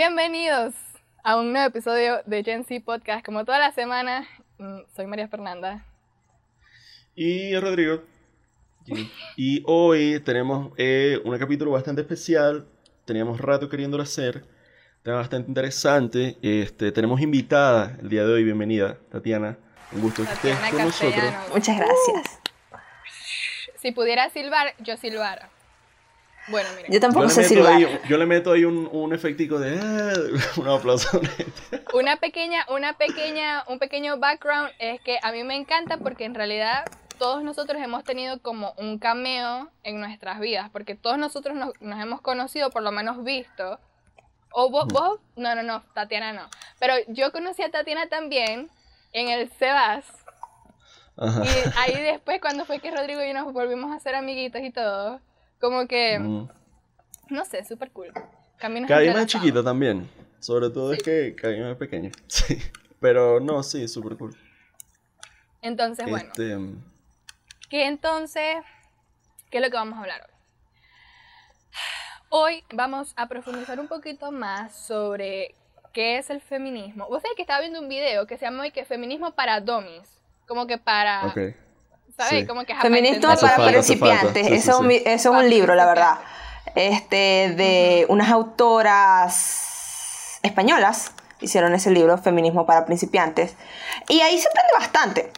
Bienvenidos a un nuevo episodio de Gen Z Podcast. Como toda la semana, mm, soy María Fernanda. Y Rodrigo. Y hoy tenemos eh, un capítulo bastante especial. Teníamos rato queriéndolo hacer. Tema bastante interesante. Este, tenemos invitada el día de hoy. Bienvenida, Tatiana. Un gusto que estés con nosotros. Muchas gracias. Si pudiera silbar, yo silbara. Bueno, miren. Yo Yo tampoco le, sé meto silbar. ahí, yo le meto ahí un, un efectico de eh, un aplauso. Una pequeña, una pequeña, un pequeño background es que a mí me encanta porque en realidad todos nosotros hemos tenido como un cameo en nuestras vidas, porque todos nosotros nos, nos hemos conocido, por lo menos visto. O vos, vos, no, no, no, Tatiana no. Pero yo conocí a Tatiana también en el Sebas. Ajá. Y ahí después, cuando fue que Rodrigo y yo nos volvimos a ser amiguitos y todo, como que, Mm. no sé, súper cool. Más entrelazados. chiquita también. Sobre todo es que día más pequeña. Sí. Pero no, sí, súper cool. Entonces, bueno. Este, Que entonces, ¿qué es lo que vamos a hablar hoy? Hoy vamos a profundizar un poquito más sobre qué es el feminismo. Vos sabés que estaba viendo un video que se llama hoy que feminismo para dummies. Como que para, ok. ¿Sabes? Sí. Como que ajá, Feministo para falta, principiantes. Sí, eso, sí, eso es un libro, la verdad. Este, de unas autoras españolas hicieron ese libro, Feminismo para principiantes. Y ahí se aprende bastante.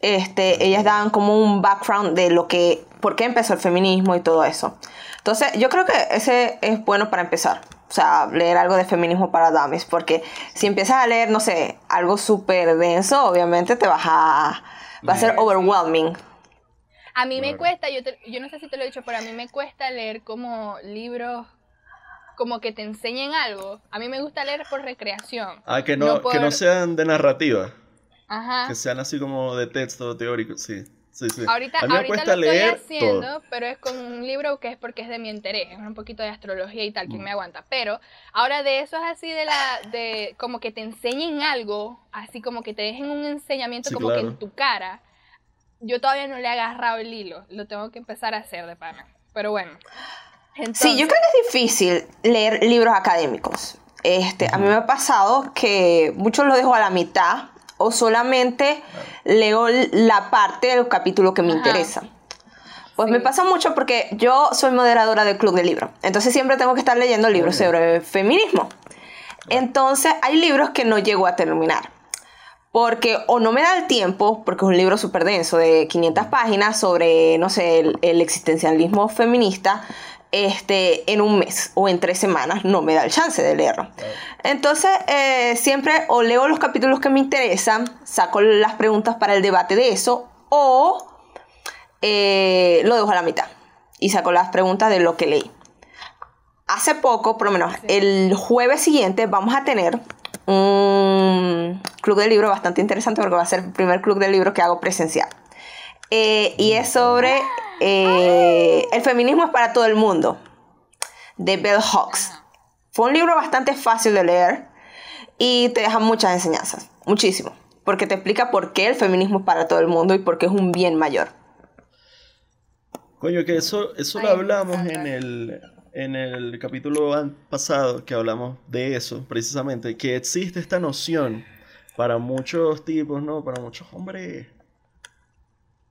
Este, ellas dan como un background de lo que, por qué empezó el feminismo y todo eso. Entonces, yo creo que ese es bueno para empezar. O sea, leer algo de feminismo para dames, porque si empiezas a leer, no sé, algo súper denso, obviamente te vas a... Va a ser overwhelming. A mí me cuesta, yo, te- yo no sé si te lo he dicho, pero a mí me cuesta leer como libros como que te enseñen algo. A mí me gusta leer por recreación. Ah, que no, No que no sean de narrativa. Ajá. Que sean así como de texto teórico. Sí, sí, sí. Ahorita, A mí me ahorita cuesta lo estoy leer haciendo, todo. pero es con un libro que es porque es de mi interés, es un poquito de astrología y tal, quien Mm. me aguanta. Pero ahora de eso es así de la, de como que te enseñen algo, así como que te dejen un enseñamiento Sí, como que en tu cara. Yo todavía no le he agarrado el hilo, lo tengo que empezar a hacer de pana. Pero bueno. Entonces, Sí, yo creo que es difícil leer libros académicos. Este, a mí me ha pasado que muchos lo dejo a la mitad o solamente leo la parte del capítulo que me Ajá. interesa. Pues Sí. me pasa mucho porque yo soy moderadora del club de libros. Entonces siempre tengo que estar leyendo libros sobre feminismo. Entonces hay libros que no llego a terminar. Porque o no me da el tiempo, porque es un libro súper denso de 500 páginas sobre, no sé, el, el existencialismo feminista, este, en un mes o en tres semanas, no me da el chance de leerlo. Entonces, eh, siempre o leo los capítulos que me interesan, saco las preguntas para el debate de eso, o eh, lo dejo a la mitad y saco las preguntas de lo que leí. Hace poco, por lo menos el jueves siguiente, vamos a tener un club de libro bastante interesante porque va a ser el primer club de libro que hago presencial. Eh, y es sobre eh, el feminismo es para todo el mundo, de Bell Hawks. Fue un libro bastante fácil de leer y te deja muchas enseñanzas, muchísimo, porque te explica por qué el feminismo es para todo el mundo y por qué es un bien mayor. Coño, que eso, eso lo hablamos en el, en el capítulo pasado que hablamos de eso, precisamente, que existe esta noción para muchos tipos, ¿no? Para muchos hombres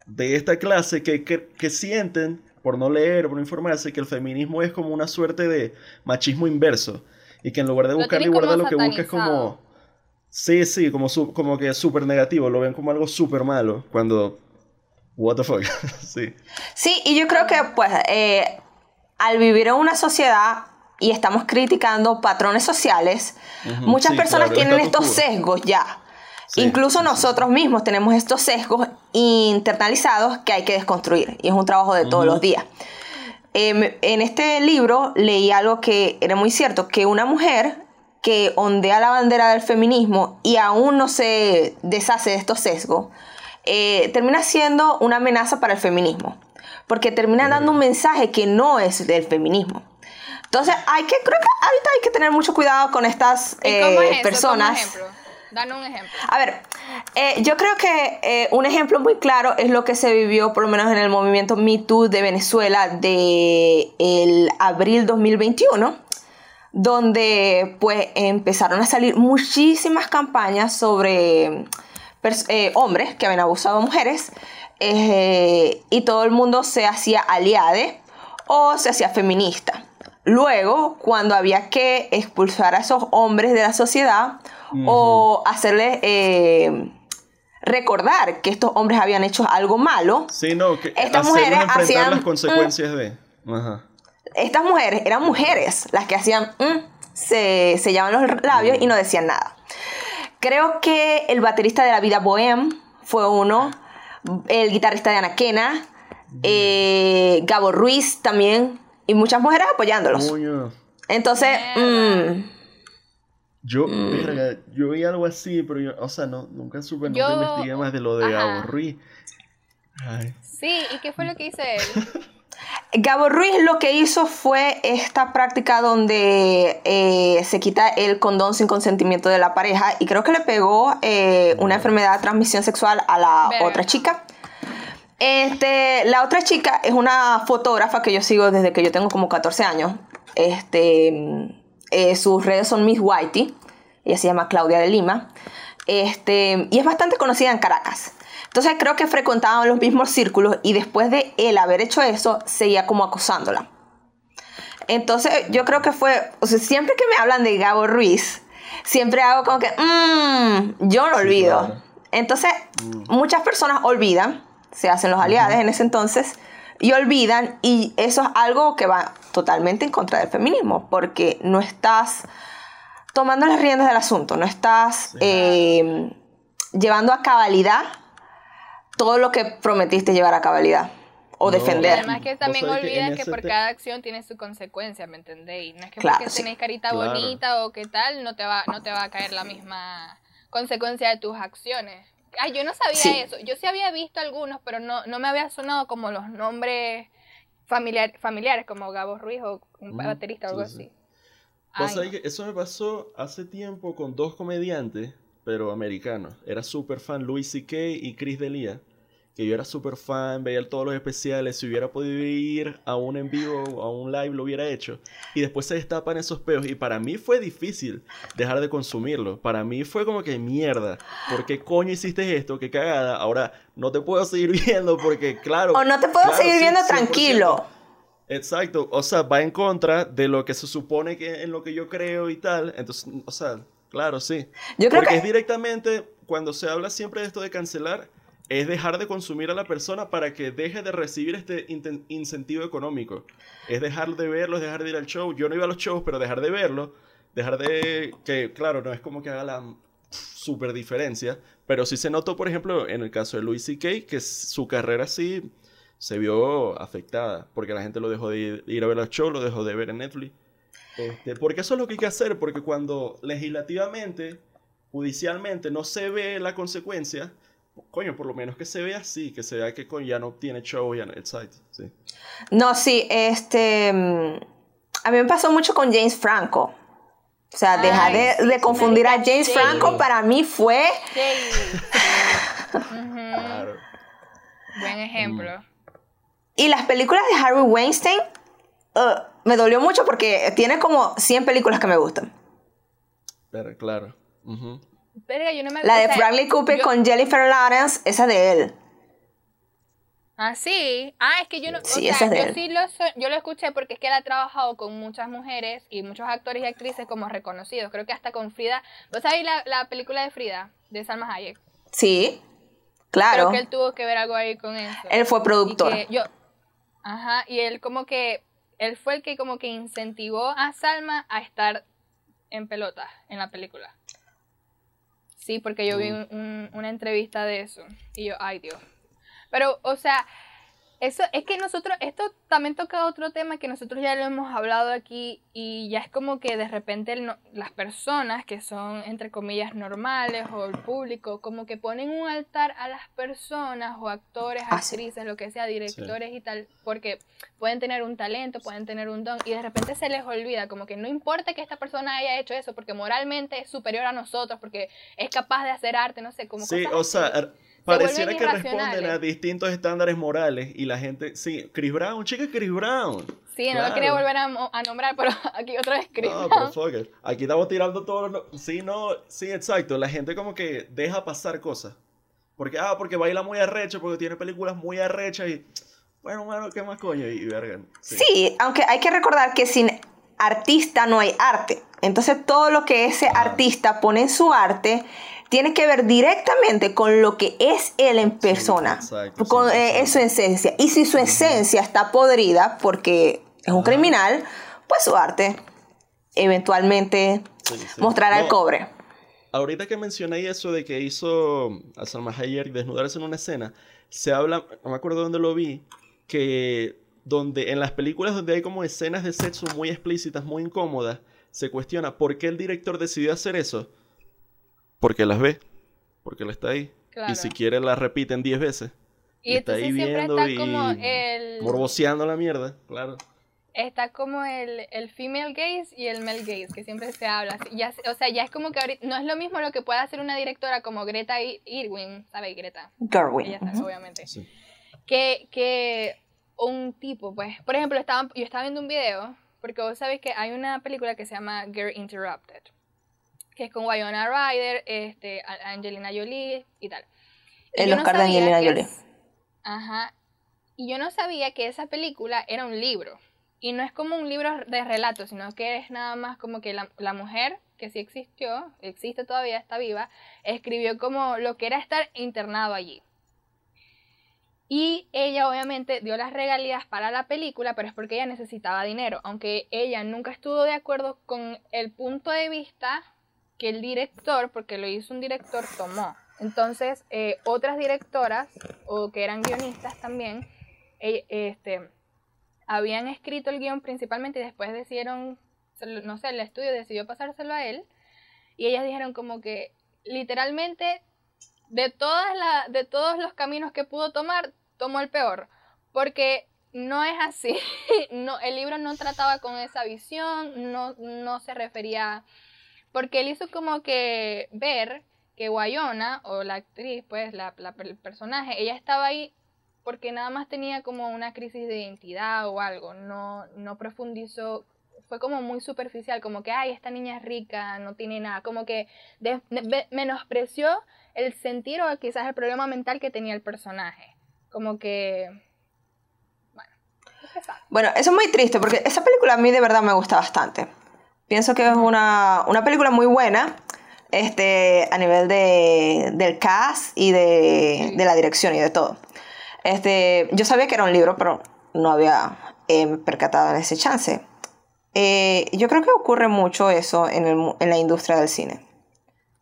de esta clase que, que, que sienten, por no leer, por no informarse, que el feminismo es como una suerte de machismo inverso. Y que en lugar de buscar igualdad, lo que busca es como... Sí, sí, como, su- como que súper negativo, lo ven como algo súper malo, cuando... What the fuck, sí. Sí, y yo creo que pues eh, al vivir en una sociedad y estamos criticando patrones sociales, muchas sí, personas claro, tienen estos sesgos ya. Sí, Incluso sí, nosotros mismos tenemos estos sesgos internalizados que hay que desconstruir y es un trabajo de todos los días. Em, en este libro leí algo que era muy cierto, que una mujer que ondea la bandera del feminismo y aún no se deshace de estos sesgos, eh, termina siendo una amenaza para el feminismo, porque termina dando un mensaje que no es del feminismo. Entonces, hay que, creo que ahorita hay que tener mucho cuidado con estas ¿Y eh, cómo es eso? personas. Ejemplo. Danos un ejemplo. A ver, eh, yo creo que eh, un ejemplo muy claro es lo que se vivió por lo menos en el movimiento Me Too de Venezuela de el abril 2021, donde pues empezaron a salir muchísimas campañas sobre eh, hombres que habían abusado de mujeres eh, y todo el mundo se hacía aliade o se hacía feminista. Luego, cuando había que expulsar a esos hombres de la sociedad o hacerles eh, recordar que estos hombres habían hecho algo malo, estas mujeres hacían las consecuencias de. Estas mujeres eran mujeres las que hacían, mm, se sellaban los labios y no decían nada. Creo que el baterista de la vida Bohem fue uno, el guitarrista de Anaquena, eh, Gabo Ruiz también, y muchas mujeres apoyándolos. Entonces, mm, yo, mm. yo vi algo así, pero yo, o sea, no, nunca supe, nunca investigué más de lo de Gabo Ruiz. Sí, ¿y qué fue lo que hizo él? Gabo Ruiz lo que hizo fue esta práctica donde eh, se quita el condón sin consentimiento de la pareja y creo que le pegó eh, una enfermedad de transmisión sexual a la otra chica. Este, la otra chica es una fotógrafa que yo sigo desde que yo tengo como 14 años. Este, eh, sus redes son Miss Whitey. Ella se llama Claudia de Lima. Este, y es bastante conocida en Caracas. Entonces creo que frecuentaban los mismos círculos y después de él haber hecho eso, seguía como acosándola. Entonces yo creo que fue, o sea, siempre que me hablan de Gabo Ruiz, siempre hago como que, mmm, yo no olvido. Entonces, mm. muchas personas olvidan se hacen los aliados en ese entonces, y olvidan, y eso es algo que va totalmente en contra del feminismo, porque no estás tomando las riendas del asunto, no estás eh, llevando a cabalidad todo lo que prometiste llevar a cabalidad o defender. Además que también olvidas que, por cada acción tiene su consecuencia, ¿me entendéis? No es que porque tenés carita bonita o qué tal, no te, va, no te va a caer la misma consecuencia de tus acciones. Ay, yo no sabía eso. Yo sí había visto algunos, pero no, no me había sonado como los nombres familiar, familiares, como Gabo Ruiz o un baterista o algo así. eso me pasó hace tiempo con dos comediantes, pero americanos. Era súper fan Louis C.K. y Chris D'Elia que yo era súper fan, veía todos los especiales, si hubiera podido ir a un en vivo, a un live, lo hubiera hecho. Y después se destapan esos peos. Y para mí fue difícil dejar de consumirlo. Para mí fue como que mierda. ¿Por qué coño hiciste esto? Qué cagada. Ahora no te puedo seguir viendo porque, claro. O no te puedo seguir viendo tranquilo. Exacto. O sea, va en contra de lo que se supone que en lo que yo creo y tal. Entonces, o sea, claro, sí. Yo creo porque es directamente, cuando se habla siempre de esto de cancelar es dejar de consumir a la persona para que deje de recibir este incentivo económico. Es dejar de verlo, es dejar de ir al show. Yo no iba a los shows, pero dejar de verlo, dejar de... que claro, no es como que haga la super diferencia, pero sí se notó, por ejemplo, en el caso de Louis C.K., que su carrera sí se vio afectada, porque la gente lo dejó de ir, a ver los shows, lo dejó de ver en Netflix. Este, porque eso es lo que hay que hacer, porque cuando legislativamente, judicialmente, no se ve la consecuencia, coño, por lo menos que se vea así, que se vea que ya no tiene show ya en el site, sí. No, sí, este... Mm, a mí me pasó mucho con James Franco. O sea, dejar de, confundir a James Franco para mí fue... Buen ejemplo. Y las películas de Harry Weinstein uh, me dolió mucho porque tiene como 100 películas que me gustan. Pero claro la de Bradley Cooper con Jennifer Lawrence, esa de él. Ah, sí. Ah, es que yo no. Sí, yo sí lo, yo lo escuché porque es que él ha trabajado con muchas mujeres y muchos actores y actrices como reconocidos. Creo que hasta con Frida. ¿Vos sabés la, la película de Frida? De Salma Hayek. Sí, claro. Creo que él tuvo que ver algo ahí con eso. Él fue productor. yo, ajá, y él como que. Él fue el que como que incentivó a Salma a estar en pelota en la película. Sí, porque yo vi mm. una entrevista de eso y yo, ay Dios. Pero, o sea, eso es que nosotros, esto también toca otro tema que nosotros ya lo hemos hablado aquí y ya es como que de repente las personas que son entre comillas normales o el público como que ponen un altar a las personas o actores, ah, actrices, lo que sea, directores y tal, porque pueden tener un talento, pueden tener un don y de repente se les olvida como que no importa que esta persona haya hecho eso porque moralmente es superior a nosotros, porque es capaz de hacer arte, no sé, como Sí, o sea, pareciera que responden a distintos estándares morales y la gente, sí, Chris Brown, chica Chris Brown. Sí, no lo quería volver a, nombrar, pero aquí otra vez Chris No, Brown. pero fuck it. Aquí estamos tirando todos los... no- Sí, no, sí, exacto. La gente como que deja pasar cosas. Porque, ah, porque baila muy arrecho, porque tiene películas muy arrechas y... Bueno, bueno, ¿qué más coño? Y, y verga. Sí. Sí, aunque hay que recordar que sin artista no hay arte. Entonces todo lo que ese artista pone en su arte tiene que ver directamente con lo que es él en persona, exacto, con sí, eh, sí. en su esencia. Y si su esencia está podrida porque es un criminal, pues su arte eventualmente Sí, sí. mostrará el No, cobre. Ahorita que mencioné eso de que hizo a Salma Hayek desnudarse en una escena, se habla, no me acuerdo dónde lo vi, que donde en las películas donde hay como escenas de sexo muy explícitas, muy incómodas, se cuestiona por qué el director decidió hacer eso. Porque las ve, porque él está ahí. Claro. Y si quiere la repiten 10 veces. Y está entonces ahí siempre viendo está y como el... morboseando la mierda, claro. Está como el, el female gaze y el male gaze, que siempre se habla. Ya, o sea, ya es como que ahorita, no es lo mismo lo que puede hacer una directora como Greta Ir- Irwin, ¿sabes? Greta, Gerwin. ella sabe, obviamente. Sí. Que, que un tipo, pues, por ejemplo, estaba, yo estaba viendo un video, porque vos sabés que hay una película que se llama Girl Interrupted, que es con Wyona Ryder, este, Angelina Jolie y tal. Y El yo no Oscar de Angelina Jolie. es- Ajá. Y yo no sabía que esa película era un libro. Y no es como un libro de relatos, sino que es nada más como que la, la mujer, que sí existió, existe todavía, está viva, escribió como lo que era estar internado allí. Y ella obviamente dio las regalías para la película, pero es porque ella necesitaba dinero, aunque ella nunca estuvo de acuerdo con el punto de vista que el director, porque lo hizo un director, tomó. Entonces, eh, otras directoras, o que eran guionistas también, eh, este, habían escrito el guion principalmente y después decidieron, no sé, el estudio decidió pasárselo a él, y ellas dijeron como que literalmente de todas la, de todos los caminos que pudo tomar, tomó el peor, porque no es así. no, el libro no trataba con esa visión, no, no se refería, porque él hizo como que ver que Wyona, o la actriz, pues, la, el personaje, ella estaba ahí porque nada más tenía como una crisis de identidad o algo, no, no profundizó, fue como muy superficial, como que, ay, esta niña es rica, no tiene nada, como que menospreció el sentir o quizás el problema mental que tenía el personaje, como que, bueno. Bueno, eso es muy triste porque esa película a mí de verdad me gusta bastante. Pienso que es una, una película muy buena este, a nivel de, del cast y de, de la dirección y de todo. Este, yo sabía que era un libro, pero no había eh, percatado en ese chance. Eh, yo creo que ocurre mucho eso en, el en la industria del cine.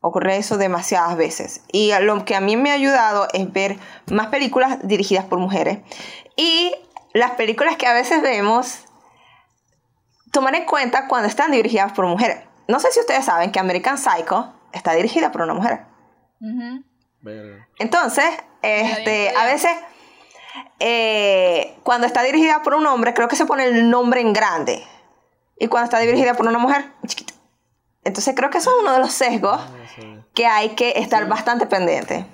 Ocurre eso demasiadas veces. Y lo que a mí me ha ayudado es ver más películas dirigidas por mujeres. Y las películas que a veces vemos, tomar en cuenta cuando están dirigidas por mujeres. No sé si ustedes saben que American Psycho está dirigida por una mujer. Entonces, este, a veces, eh, cuando está dirigida por un hombre, creo que se pone el nombre en grande. Y cuando está dirigida por una mujer, en chiquito. Entonces, creo que eso es uno de los sesgos Ah, que hay que estar bastante pendiente.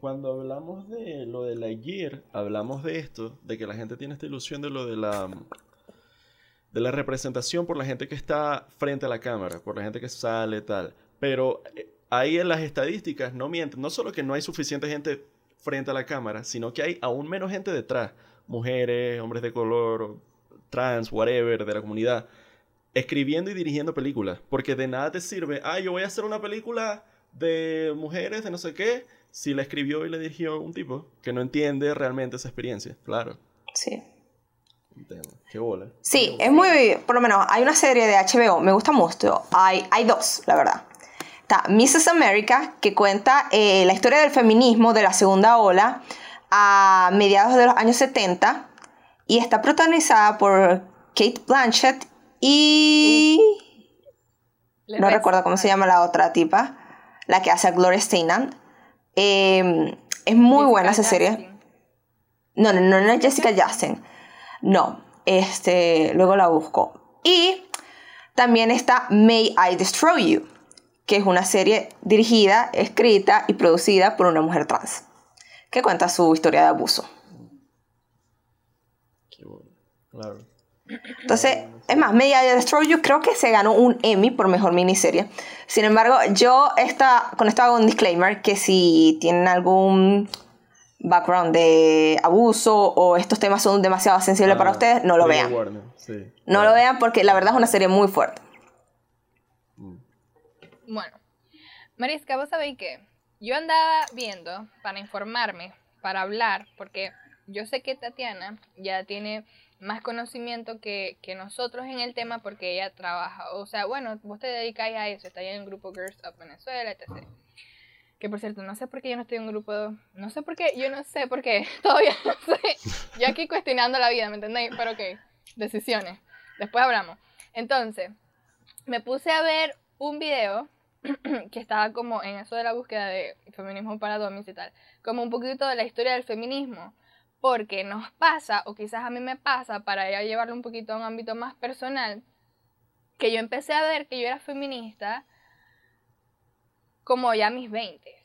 Cuando hablamos de lo de la gear, hablamos de esto, de que la gente tiene esta ilusión de lo de la de la representación por la gente que está frente a la cámara, por la gente que sale tal. Pero eh, ahí en las estadísticas no mienten, no solo que no hay suficiente gente frente a la cámara, sino que hay aún menos gente detrás, mujeres, hombres de color, trans, whatever, de la comunidad, escribiendo y dirigiendo películas, porque de nada te sirve, ah, yo voy a hacer una película de mujeres, de no sé qué, si la escribió y la dirigió un tipo que no entiende realmente esa experiencia. Claro, Sí. Entiendo. Qué bola. Sí, es muy, por lo menos hay una serie de HBO, me gusta mucho, hay, hay dos, la verdad. Está Mrs. America, que cuenta eh, la historia del feminismo de la segunda ola a mediados de los años 70 y está protagonizada por Kate Blanchett y... Le no recuerdo cómo se llama la otra tipa, la que hace a Gloria Steinem. Eh, es muy Jessica buena esa serie. No, no, no, no es Jessica Chastain. No, este, luego la busco. Y también está May I Destroy You, que es una serie dirigida, escrita y producida por una mujer trans, que cuenta su historia de abuso. Qué bueno. Claro. Entonces, es más, May I Destroy You creo que se ganó un Emmy por mejor miniserie. Sin embargo, yo esta, con esto hago un disclaimer que si tienen algún background de abuso o estos temas son demasiado sensibles para Ah, ustedes, no lo vean. sí. No lo vean porque la verdad es una serie muy fuerte. Bueno, Marisca, vos sabéis que yo andaba viendo para informarme, para hablar, porque yo sé que Tatiana ya tiene más conocimiento que, que nosotros en el tema porque ella trabaja, o sea, bueno, vos te dedicáis a eso, está ahí en el grupo Girls of Venezuela, etc. Que por cierto, no sé por qué yo no estoy en un grupo, no sé por qué, yo no sé por qué, todavía no sé. Yo aquí cuestionando la vida, ¿me entendéis? Pero ok, decisiones. Después hablamos. Entonces, me puse a ver un video que estaba como en eso de la búsqueda de feminismo para domis y tal, como un poquito de la historia del feminismo, porque nos pasa, o quizás a mí me pasa, para ya llevarlo un poquito a un ámbito más personal, que yo empecé a ver que yo era feminista como ya mis 20.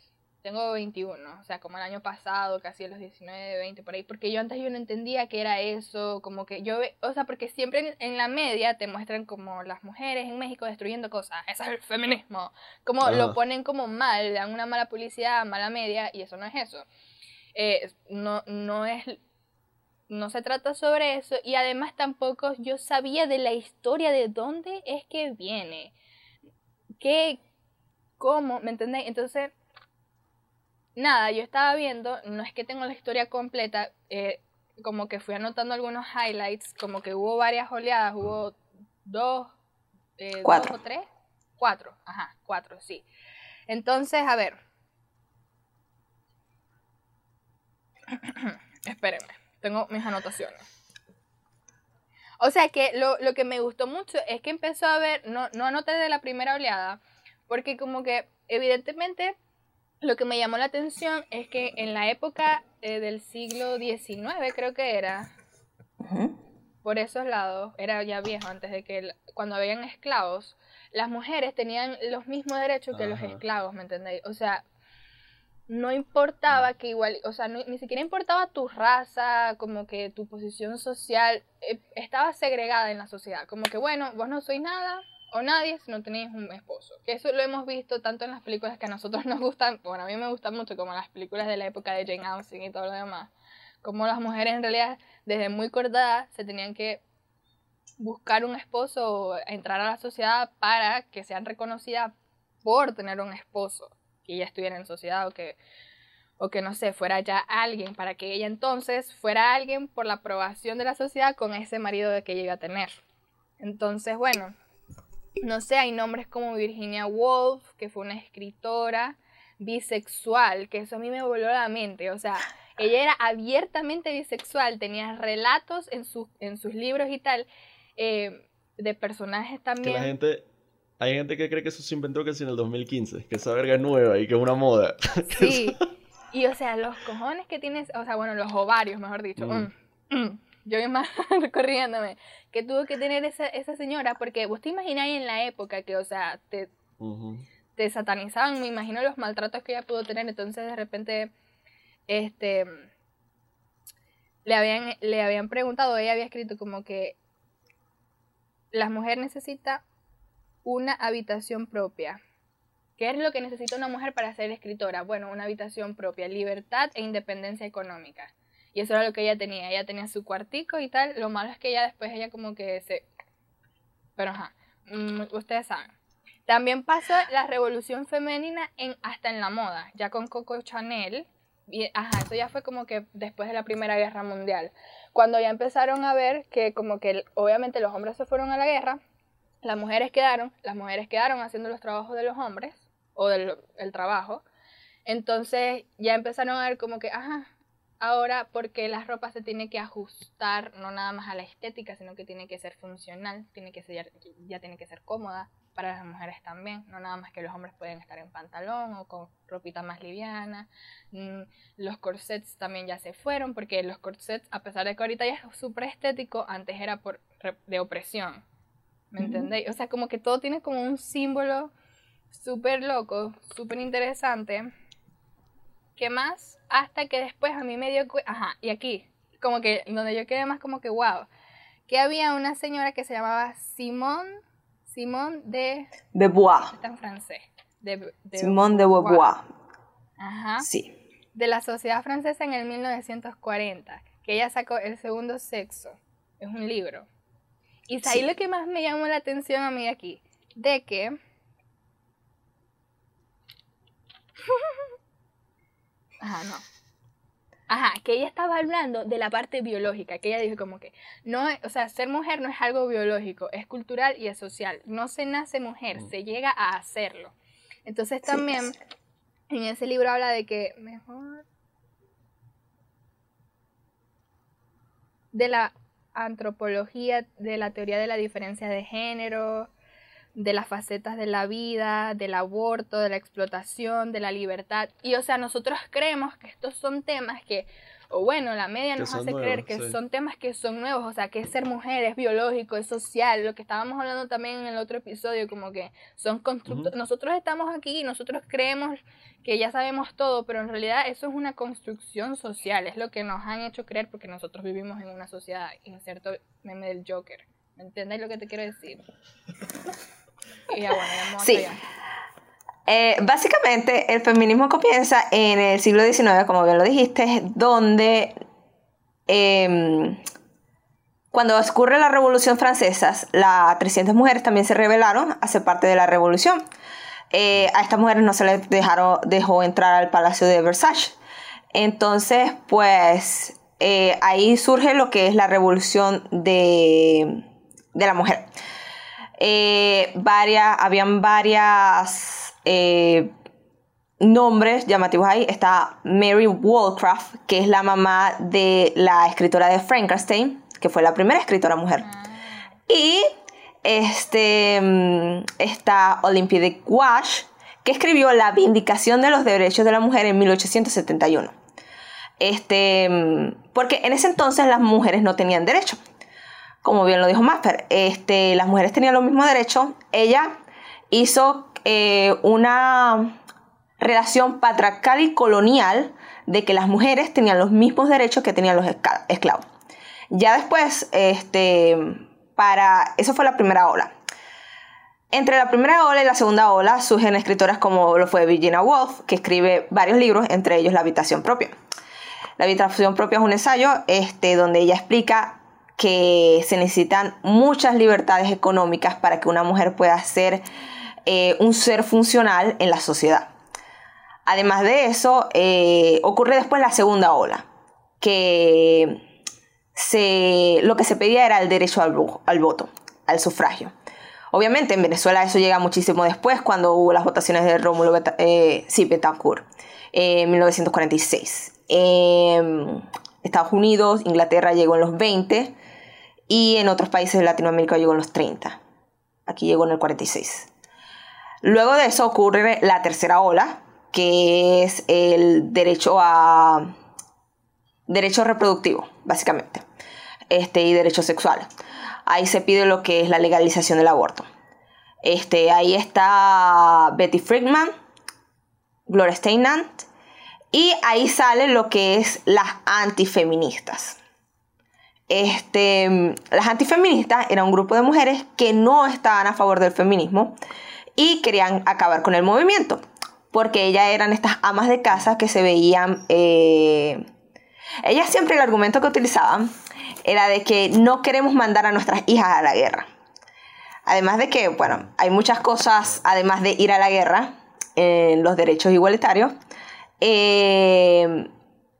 Tengo 21, o sea, como el año pasado, casi a los 19, 20, por ahí, porque yo antes yo no entendía qué era eso, como que yo, o sea, porque siempre en, en la media te muestran como las mujeres en México destruyendo cosas, eso es el feminismo, como lo ponen como mal, le dan una mala publicidad, mala media, y eso no es eso. Eh, no, no es, no se trata sobre eso, y además tampoco yo sabía de la historia de dónde es que viene, qué, cómo, ¿me entendéis? Entonces, nada, yo estaba viendo, no es que tengo la historia completa, eh, como que fui anotando algunos highlights, como que hubo varias oleadas, hubo dos, eh, dos Cuatro. o tres, cuatro, ajá, cuatro, sí. Entonces, a ver. Espérenme, tengo mis anotaciones. O sea que lo, lo que me gustó mucho es que empezó a ver, no, no anoté de la primera oleada, porque como que evidentemente lo que me llamó la atención es que en la época eh, del siglo XIX creo que era, por esos lados, era ya viejo, antes de que el- cuando habían esclavos, las mujeres tenían los mismos derechos que los esclavos, ¿me entendéis? O sea, no importaba que igual, o sea, no- ni siquiera importaba tu raza, como que tu posición social, eh, estaba segregada en la sociedad, como que bueno, vos no sois nada o nadie si no tenéis un esposo. Que eso lo hemos visto tanto en las películas que a nosotros nos gustan, bueno, a mí me gustan mucho, como las películas de la época de Jane Austen y todo lo demás. Como las mujeres en realidad desde muy corta edad se tenían que buscar un esposo o entrar a la sociedad para que sean reconocidas por tener un esposo que ella estuviera en sociedad o que o que no sé, fuera ya alguien para que ella entonces fuera alguien por la aprobación de la sociedad con ese marido que ella iba a tener. Entonces, bueno, no sé, hay nombres como Virginia Woolf, que fue una escritora bisexual, que eso a mí me voló la mente, o sea, ella era abiertamente bisexual, tenía relatos en, sus en sus libros y tal, eh, de personajes Que también. la gente. Hay gente que cree que eso se inventó casi en el 2015, que esa verga es nueva y que es una moda. Sí. Y o sea, los cojones que tienes, o sea, bueno, los ovarios, mejor dicho. Mm. mm, mm, Yo misma corriéndome. Que tuvo que tener esa, esa señora, porque vos te imagináis en la época que, o sea, te, te satanizaban, me imagino los maltratos que ella pudo tener, entonces de repente, este, le habían, le habían preguntado, ella había escrito como que la mujer necesita una habitación propia. ¿Qué es lo que necesita una mujer para ser escritora? Bueno, una habitación propia, libertad e independencia económica. Y eso era lo que ella tenía. Ella tenía su cuartico y tal. Lo malo es que ella después, ella como que se... Pero ajá, mm, ustedes saben. También pasó la revolución femenina en, hasta en la moda, ya con Coco Chanel. Ajá, eso ya fue como que después de la Primera Guerra Mundial. Cuando ya empezaron a ver que como que obviamente los hombres se fueron a la guerra, las mujeres quedaron, las mujeres quedaron haciendo los trabajos de los hombres, o del el trabajo. Entonces ya empezaron a ver como que, ajá, ahora porque la ropa se tiene que ajustar no nada más a la estética, sino que tiene que ser funcional, tiene que ser, ya tiene que ser cómoda para las mujeres también, no nada más que los hombres pueden estar en pantalón o con ropita más liviana. Mm, Los corsets también ya se fueron, porque los corsets, a pesar de que ahorita ya es súper estético, antes era por de opresión. ¿Me entendéis? O sea, como que todo tiene como un símbolo súper loco, súper interesante. ¿Qué más? Hasta que después a mí me dio... Ajá, y aquí, como que donde yo quedé más como que wow. Que había una señora que se llamaba Simone, Simone de... De Bois. Está en francés. De, Simone de Beauvoir. Ajá. Sí. De la Sociedad Francesa en el 1940, que ella sacó El Segundo Sexo. Es un libro. Y es ahí lo que más me llamó la atención a mí aquí, de que... Ajá, no. Ajá, que ella estaba hablando de la parte biológica, que ella dijo como que, no, o sea, ser mujer no es algo biológico, es cultural y es social. No se nace mujer, se llega a hacerlo. Entonces también en ese libro habla de que mejor de la antropología, de la teoría de la diferencia de género, de las facetas de la vida, del aborto, de la explotación, de la libertad. Y o sea, nosotros creemos que estos son temas que, o bueno, la media nos hace creer que son temas que son nuevos, o sea, que ser mujer, es biológico, es social, lo que estábamos hablando también en el otro episodio, como que son constructos. Nosotros estamos aquí y nosotros creemos que ya sabemos todo, pero en realidad eso es una construcción social, es lo que nos han hecho creer porque nosotros vivimos en una sociedad, cierto meme del Joker. ¿Me entiendes lo que te quiero decir? Sí. Eh, básicamente, el feminismo comienza en el siglo XIX, como bien lo dijiste, donde em, cuando ocurre la Revolución Francesa, las 300 mujeres también se rebelaron a ser parte de la revolución. Eh, a estas mujeres no se les dejaron, dejó entrar al Palacio de Versalles. Entonces, pues eh, ahí surge lo que es la revolución de, de la mujer. Eh, varias, habían varias eh, nombres llamativos ahí. Está Mary Wollcraft, que es la mamá de la escritora de Frankenstein, que fue la primera escritora mujer. Y este, mm, está Olympic Wash, que escribió La Vindicación de los Derechos de la Mujer en 1871. Este, mm, porque en ese entonces las mujeres no tenían derecho como bien lo dijo Maffer, este, las mujeres tenían los mismos derechos. Ella hizo eh, una relación patriarcal y colonial de que las mujeres tenían los mismos derechos que tenían los esclavos. Ya después, este, para, eso fue la primera ola. Entre la primera ola y la segunda ola surgen escritoras como lo fue Virginia Woolf, que escribe varios libros, entre ellos La habitación propia. La habitación propia es un ensayo este, donde ella explica que se necesitan muchas libertades económicas para que una mujer pueda ser eh, un ser funcional en la sociedad. Además de eso, eh, ocurre después la segunda ola, que se, lo que se pedía era el derecho al, voto, al sufragio. Obviamente en Venezuela eso llega muchísimo después, cuando hubo las votaciones de Rómulo eh, Betancourt en 1946. Estados Unidos, Inglaterra llegó en los 20 y en otros países de Latinoamérica llegó en los 30. Aquí llegó en el 46. Luego de eso ocurre la tercera ola, que es el derecho a derecho reproductivo, básicamente, este, y derecho sexual. Ahí se pide lo que es la legalización del aborto. Este, ahí está Betty Friedman, Gloria Steinant, y ahí sale lo que es las antifeministas. Este, las antifeministas eran un grupo de mujeres que no estaban a favor del feminismo y querían acabar con el movimiento, porque ellas eran estas amas de casa que se veían... Eh, ellas siempre el argumento que utilizaban era de que no queremos mandar a nuestras hijas a la guerra. Además de que, bueno, hay muchas cosas, además de ir a la guerra, en los derechos igualitarios. Eh,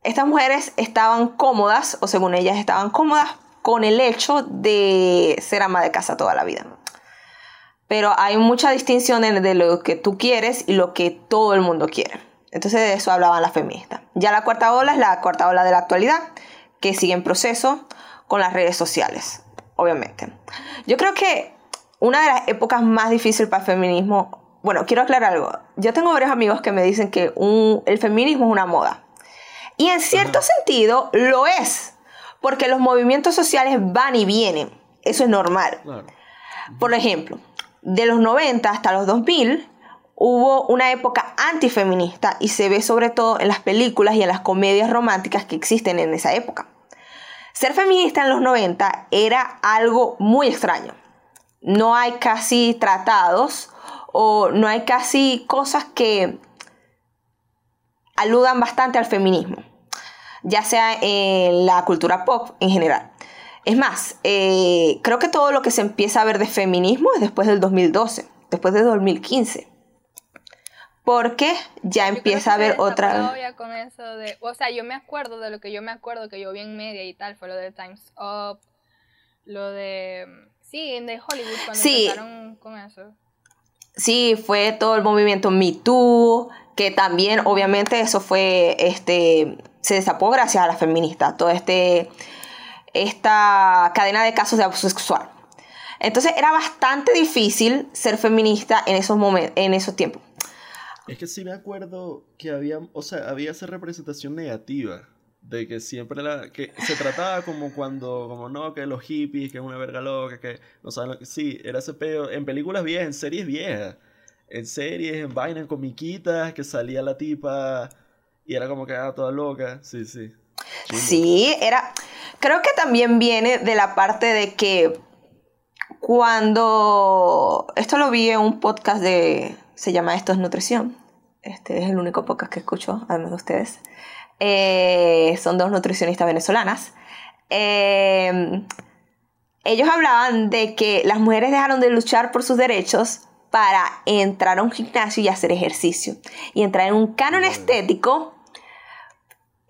estas mujeres estaban cómodas, o según ellas estaban cómodas, con el hecho de ser ama de casa toda la vida. Pero hay mucha distinción de lo que tú quieres y lo que todo el mundo quiere. Entonces de eso hablaban las feministas. Ya la cuarta ola es la cuarta ola de la actualidad, que sigue en proceso con las redes sociales, obviamente. Yo creo que una de las épocas más difíciles para el feminismo, bueno, quiero aclarar algo. Yo tengo varios amigos que me dicen que el feminismo es una moda. Y en cierto sentido lo es, porque los movimientos sociales van y vienen. Eso es normal. Por ejemplo, de los 90 hasta los 2000 hubo una época antifeminista y se ve sobre todo en las películas y en las comedias románticas que existen en esa época. Ser feminista en los 90 era algo muy extraño. No hay casi tratados o no hay casi cosas que aludan bastante al feminismo, ya sea en la cultura pop en general. Es más, eh, creo que todo lo que se empieza a ver de feminismo es después del 2012, después del 2015 porque ya empieza a haber otra con eso de, o sea, yo me acuerdo de lo que yo me acuerdo que yo vi en media y tal, fue lo de Times Up, lo de sí, de Hollywood cuando empezaron con eso. Sí, fue todo el movimiento Me Too, que también obviamente eso fue este se desapó gracias a la feminista, todo este esta cadena de casos de abuso sexual. Entonces era bastante difícil ser feminista en esos momentos, en esos tiempos. Es que sí me acuerdo que había, o sea, había esa representación negativa de que siempre la, que se trataba como cuando, como no, que los hippies, que es una verga loca, que no saben sí, era ese pedo, en películas viejas, en series viejas, en series, en vainas, en comiquitas, que salía la tipa y era como que era toda loca, sí, sí. Sí, era, creo que también viene de la parte de que cuando, esto lo vi en un podcast de se llama Esto es Nutrición. Este es el único podcast que escucho, además de ustedes. Eh, son dos nutricionistas venezolanas. Eh, ellos hablaban de que las mujeres dejaron de luchar por sus derechos para entrar a un gimnasio y hacer ejercicio. Y entrar en un canon estético.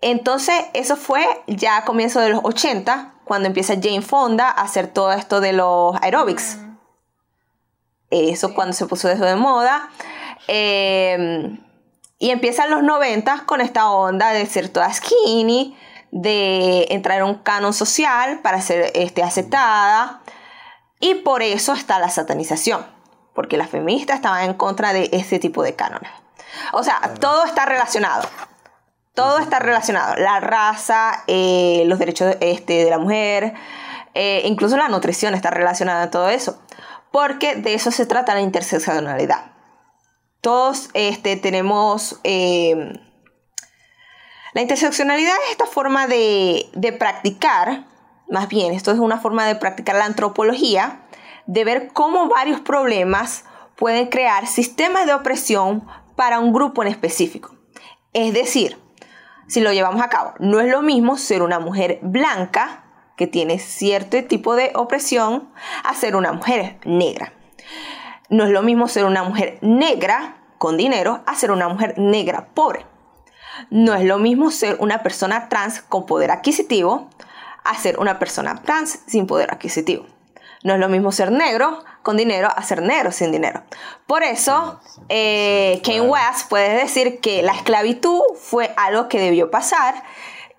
Entonces, eso fue ya a comienzos de los 80, cuando empieza Jane Fonda a hacer todo esto de los aerobics. Eso cuando se puso eso de moda. Em, y empiezan los 90 con esta onda de ser toda skinny, de entrar en un canon social para ser este, aceptada. Y por eso está la satanización, porque las feministas estaban en contra de este tipo de cánones. O sea, todo está relacionado. Todo está relacionado. La raza, eh, los derechos este, de la mujer, eh, incluso la nutrición está relacionada a todo eso porque de eso se trata la interseccionalidad. Todos este, tenemos... Eh, la interseccionalidad es esta forma de, de practicar, más bien, esto es una forma de practicar la antropología, de ver cómo varios problemas pueden crear sistemas de opresión para un grupo en específico. Es decir, si lo llevamos a cabo, no es lo mismo ser una mujer blanca que tiene cierto tipo de opresión a ser una mujer negra. No es lo mismo ser una mujer negra con dinero a ser una mujer negra pobre. No es lo mismo ser una persona trans con poder adquisitivo a ser una persona trans sin poder adquisitivo. No es lo mismo ser negro con dinero a ser negro sin dinero. Por eso, eh, Kane West puede decir que la esclavitud fue algo que debió pasar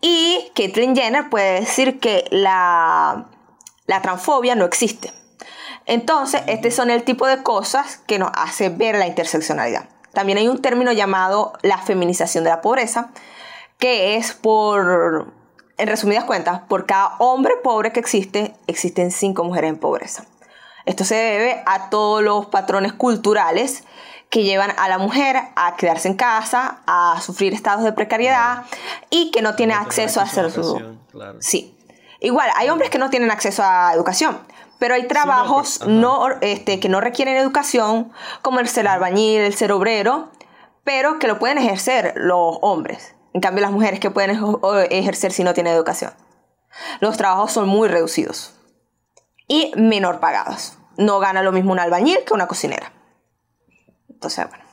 y Caitlyn Jenner puede decir que la, la transfobia no existe. Entonces, estos son el tipo de cosas que nos hace ver la interseccionalidad. También hay un término llamado la feminización de la pobreza, que es por, en resumidas cuentas, por cada hombre pobre que existe, existen cinco mujeres en pobreza. Esto se debe a todos los patrones culturales que llevan a la mujer a quedarse en casa, a sufrir estados de precariedad y que no tiene acceso a hacer su... Sí. Igual, hay hombres que no tienen acceso a educación, pero hay trabajos no, este, que no requieren educación, como el ser albañil, el ser obrero, pero que lo pueden ejercer los hombres. En cambio, las mujeres que pueden ejercer si no tienen educación. Los trabajos son muy reducidos y menor pagados. No gana lo mismo un albañil que una cocinera. Entonces, bueno.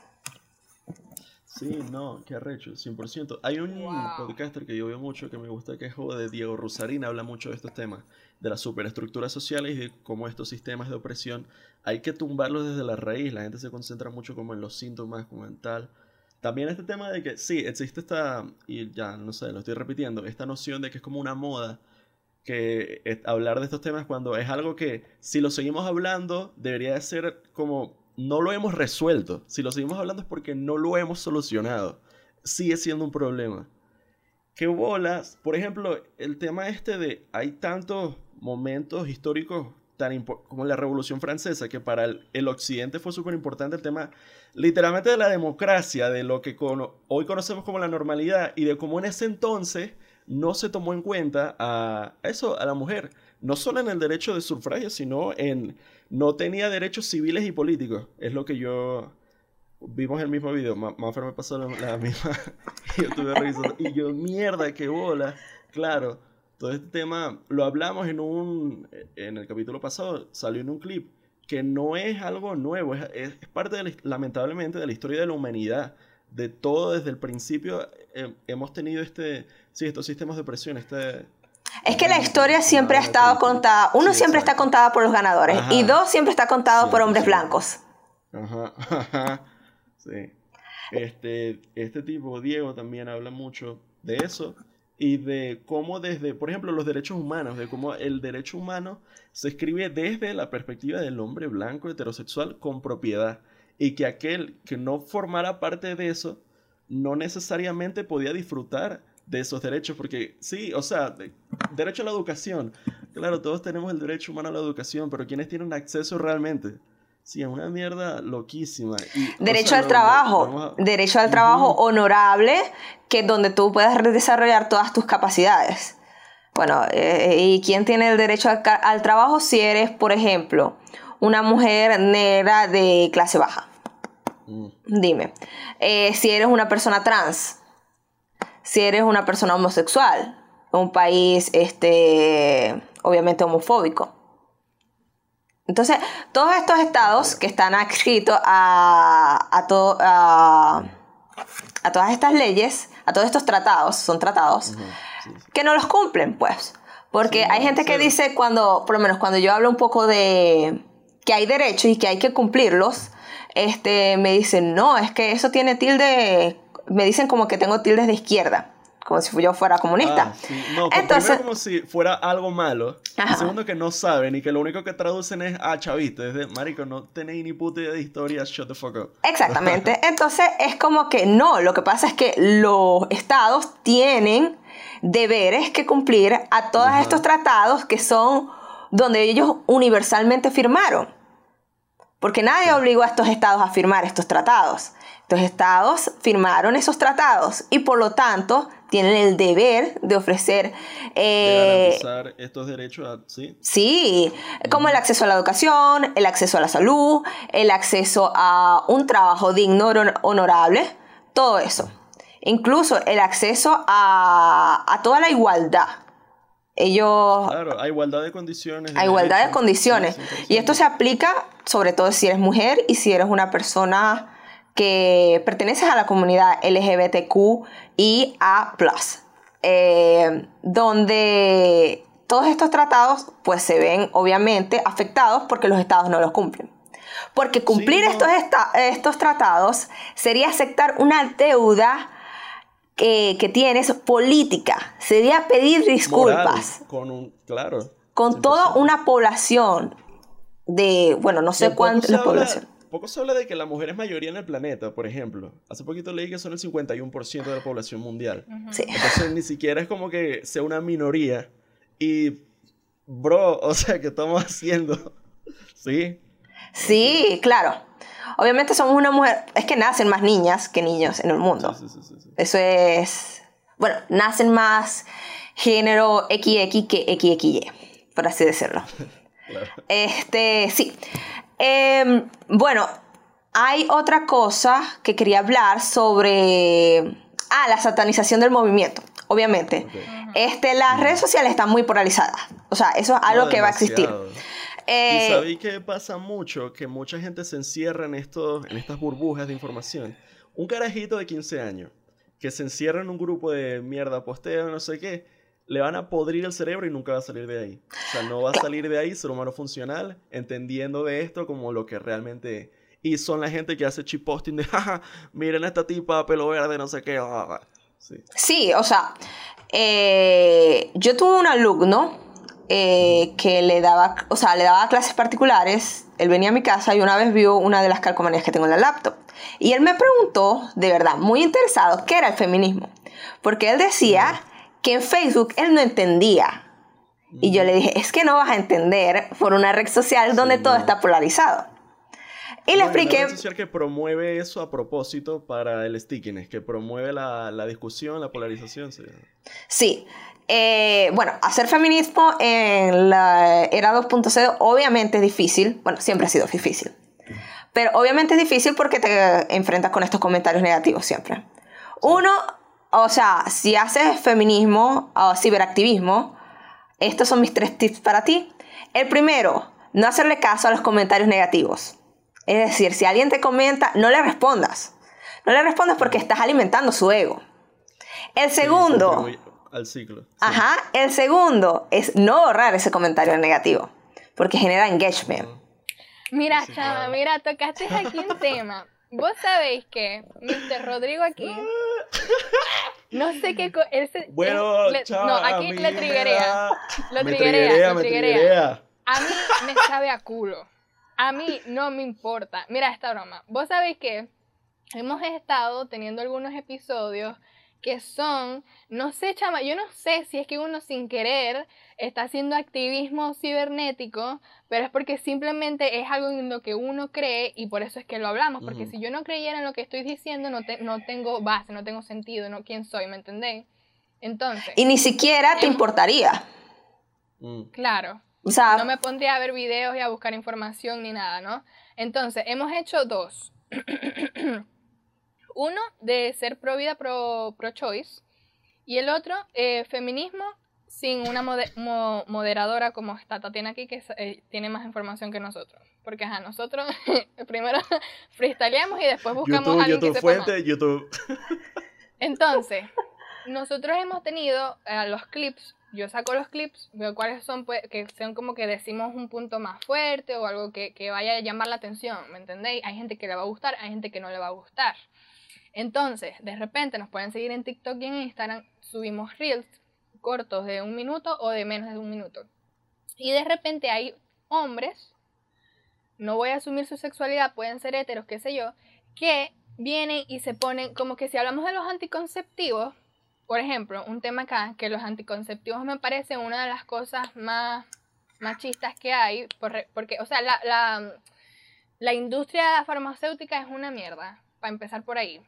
Sí, no, qué arrecho, 100%. Hay un podcaster que yo veo mucho que me gusta que es de Diego Rusarín, habla mucho de estos temas, de las superestructuras sociales y de cómo estos sistemas de opresión hay que tumbarlos desde la raíz. La gente se concentra mucho como en los síntomas, como en tal. También este tema de que sí, existe esta, y ya no sé, lo estoy repitiendo, esta noción de que es como una moda que hablar de estos temas cuando es algo que si lo seguimos hablando debería de ser como no lo hemos resuelto. Si lo seguimos hablando es porque no lo hemos solucionado. Sigue siendo un problema. ¿Qué bolas? Por ejemplo, el tema este de hay tantos momentos históricos tan como la Revolución Francesa, que para el, Occidente fue súper importante el tema literalmente de la democracia, de lo que hoy conocemos como la normalidad y de cómo en ese entonces no se tomó en cuenta a, eso, a la mujer, no solo en el derecho de sufragio, sino en no tenía derechos civiles y políticos. Es lo que yo vimos el mismo video, Maffer me pasó la, misma y yo tuve y yo mierda, qué bola. Claro, todo este tema lo hablamos en un en el capítulo pasado, salió en un clip que no es algo nuevo, es, es, parte lamentablemente de la historia de la humanidad de todo desde el principio eh, hemos tenido este, sí, estos sistemas de presión, este... Es que la historia siempre ha estado contada, uno siempre está contada por los ganadores y dos siempre está contado por hombres blancos. Ajá, sí. Este, este tipo, Diego, también habla mucho de eso y de cómo desde, por ejemplo, los derechos humanos, de cómo el derecho humano se escribe desde la perspectiva del hombre blanco heterosexual con propiedad y que aquel que no formara parte de eso no necesariamente podía disfrutar de esos derechos, porque sí, o sea, derecho a la educación, claro, todos tenemos el derecho humano a la educación, pero ¿quiénes tienen acceso realmente? Sí, es una mierda loquísima. derecho al trabajo, derecho al trabajo honorable, que donde tú puedas desarrollar todas tus capacidades. Bueno, eh, ¿y quién tiene el derecho al trabajo si eres, por ejemplo, una mujer negra de clase baja? Mm. Dime, eh, si eres una persona trans, si eres una persona homosexual, un país este, obviamente homofóbico. Entonces, todos estos estados que están adscritos a, a, a, todas estas leyes, a todos estos tratados, son tratados, que no los cumplen, pues. Porque hay gente que dice cuando, por lo menos cuando yo hablo un poco de, que hay derechos y que hay que cumplirlos, este, me dicen, no, es que eso tiene tilde, me dicen como que tengo tildes de izquierda, como si yo fuera comunista. Ah, No, Entonces, como si fuera algo malo. segundo, que no saben y que lo único que traducen es a ah, chavito. Es de, marico, no tenéis ni puta idea de historia, shut the fuck up. Exactamente. Entonces, es como que no, lo que pasa es que los estados tienen deberes que cumplir a todos estos tratados que son donde ellos universalmente firmaron. Porque nadie obligó a estos estados a firmar estos tratados. Estos estados firmaron esos tratados y por lo tanto tienen el deber de ofrecer... Eh, garantizar estos derechos, ¿sí? Sí, como el acceso a la educación, el acceso a la salud, el acceso a un trabajo digno, honorable, todo eso. Incluso el acceso a, a toda la igualdad ellos... Claro, hay igualdad de condiciones. Hay igualdad de condiciones. Y esto se aplica sobre todo si eres mujer y si eres una persona que perteneces a la comunidad LGBTQ y A+. Eh, donde todos estos tratados pues se ven obviamente afectados porque los estados no los cumplen. Porque cumplir estos, estos tratados sería aceptar una deuda que, tienes política, sería pedir disculpas. con un, claro. Con toda una población de, bueno, no sé cuánto la población. Poco se habla de que la mujer es mayoría en el planeta, por ejemplo. Hace poquito leí que son el 51% de la población mundial. sí. Entonces ni siquiera es como que sea una minoría. Y, bro, o sea, ¿qué estamos haciendo? ¿Sí? Sí, claro. Obviamente somos una mujer, es que nacen más niñas que niños en el mundo. Eso es, bueno, nacen más género XX que XXY, por así decirlo. Este, sí. Em, bueno, hay otra cosa que quería hablar sobre, ah, la satanización del movimiento. Obviamente, este, las redes sociales están muy polarizadas. O sea, eso es algo que va a existir. Eh, y sabéis que pasa mucho, que mucha gente se encierra en, estos, en estas burbujas de información. Un carajito de 15 años que se encierra en un grupo de mierda, posteo, no sé qué, le van a podrir el cerebro y nunca va a salir de ahí. O sea, no va a salir de ahí ser humano funcional, entendiendo de esto como lo que realmente Y son la gente que hace chip posting de, jaja, miren a esta tipa, pelo verde, no sé qué. Sí, sí o sea, eh, yo tuve un alumno eh, que le daba, o sea, le daba clases particulares, él venía a mi casa y una vez vio una de las calcomanías que tengo en la laptop. Y él me preguntó, de verdad, muy interesado, qué era el feminismo. Porque él decía que en Facebook él no entendía Y yo le dije, es que no vas a entender por una red social donde Sí, todo no. está polarizado. Y le No, expliqué, Una red social que promueve eso a propósito para el stickiness, que promueve la, la discusión, la polarización. sí. sí, eh, bueno, hacer feminismo en la era 2.0 obviamente es difícil, bueno, siempre ha sido difícil, pero obviamente es difícil porque te enfrentas con estos comentarios negativos siempre. Uno, o sea, si haces feminismo o ciberactivismo, estos son mis tres tips para ti. El primero, no hacerle caso a los comentarios negativos. Es decir, si alguien te comenta, no le respondas. No le respondas porque estás alimentando su ego. El segundo, al ciclo. sí. ajá, el segundo es no borrar ese comentario negativo porque genera engagement. Mira, Sí, chama, claro. mira, tocaste aquí un tema. Vos sabéis que Mr. Rodrigo aquí, no sé qué... Él se, Bueno, él le- chao, no, aquí le da- Lo triguea, lo triguea. A mí me sabe a culo. A mí no me importa. Mira esta broma. Vos sabéis que hemos estado teniendo algunos episodios que son, no sé, chama, yo no sé si es que uno sin querer está haciendo activismo cibernético, pero es porque simplemente es algo en lo que uno cree y por eso es que lo hablamos, porque si yo no creyera en lo que estoy diciendo, no, te- no tengo base, no tengo sentido, no quién soy, ¿me entendéis? Entonces, Y ni siquiera te importaría. Mm. claro, O sea, no me pondría a ver videos y a buscar información ni nada, ¿no? Entonces, hemos hecho dos. Uno de ser pro vida, pro, pro choice. Y el otro, eh, feminismo sin una mo- moderadora como está Tatiana aquí, que eh, tiene más información que nosotros. Porque, ajá, nosotros primero freestyleamos y después buscamos a YouTube, alguien que YouTube sepa más. fuente, YouTube. Entonces, nosotros hemos tenido eh, los clips, yo saco los clips, veo cuáles son, pues, que sean como que decimos un punto más fuerte o algo que, que vaya a llamar la atención, ¿me entendéis? Hay gente que le va a gustar, hay gente que no le va a gustar. Entonces, de repente nos pueden seguir en TikTok y en Instagram, subimos reels cortos de un minuto o de menos de un minuto. Y de repente hay hombres, no voy a asumir su sexualidad, pueden ser heteros, qué sé yo, que vienen y se ponen, como que si hablamos de los anticonceptivos, por ejemplo, un tema acá, que los anticonceptivos me parece una de las cosas más machistas que hay, por- porque, o sea, la, la, la industria farmacéutica es una mierda, para empezar por ahí.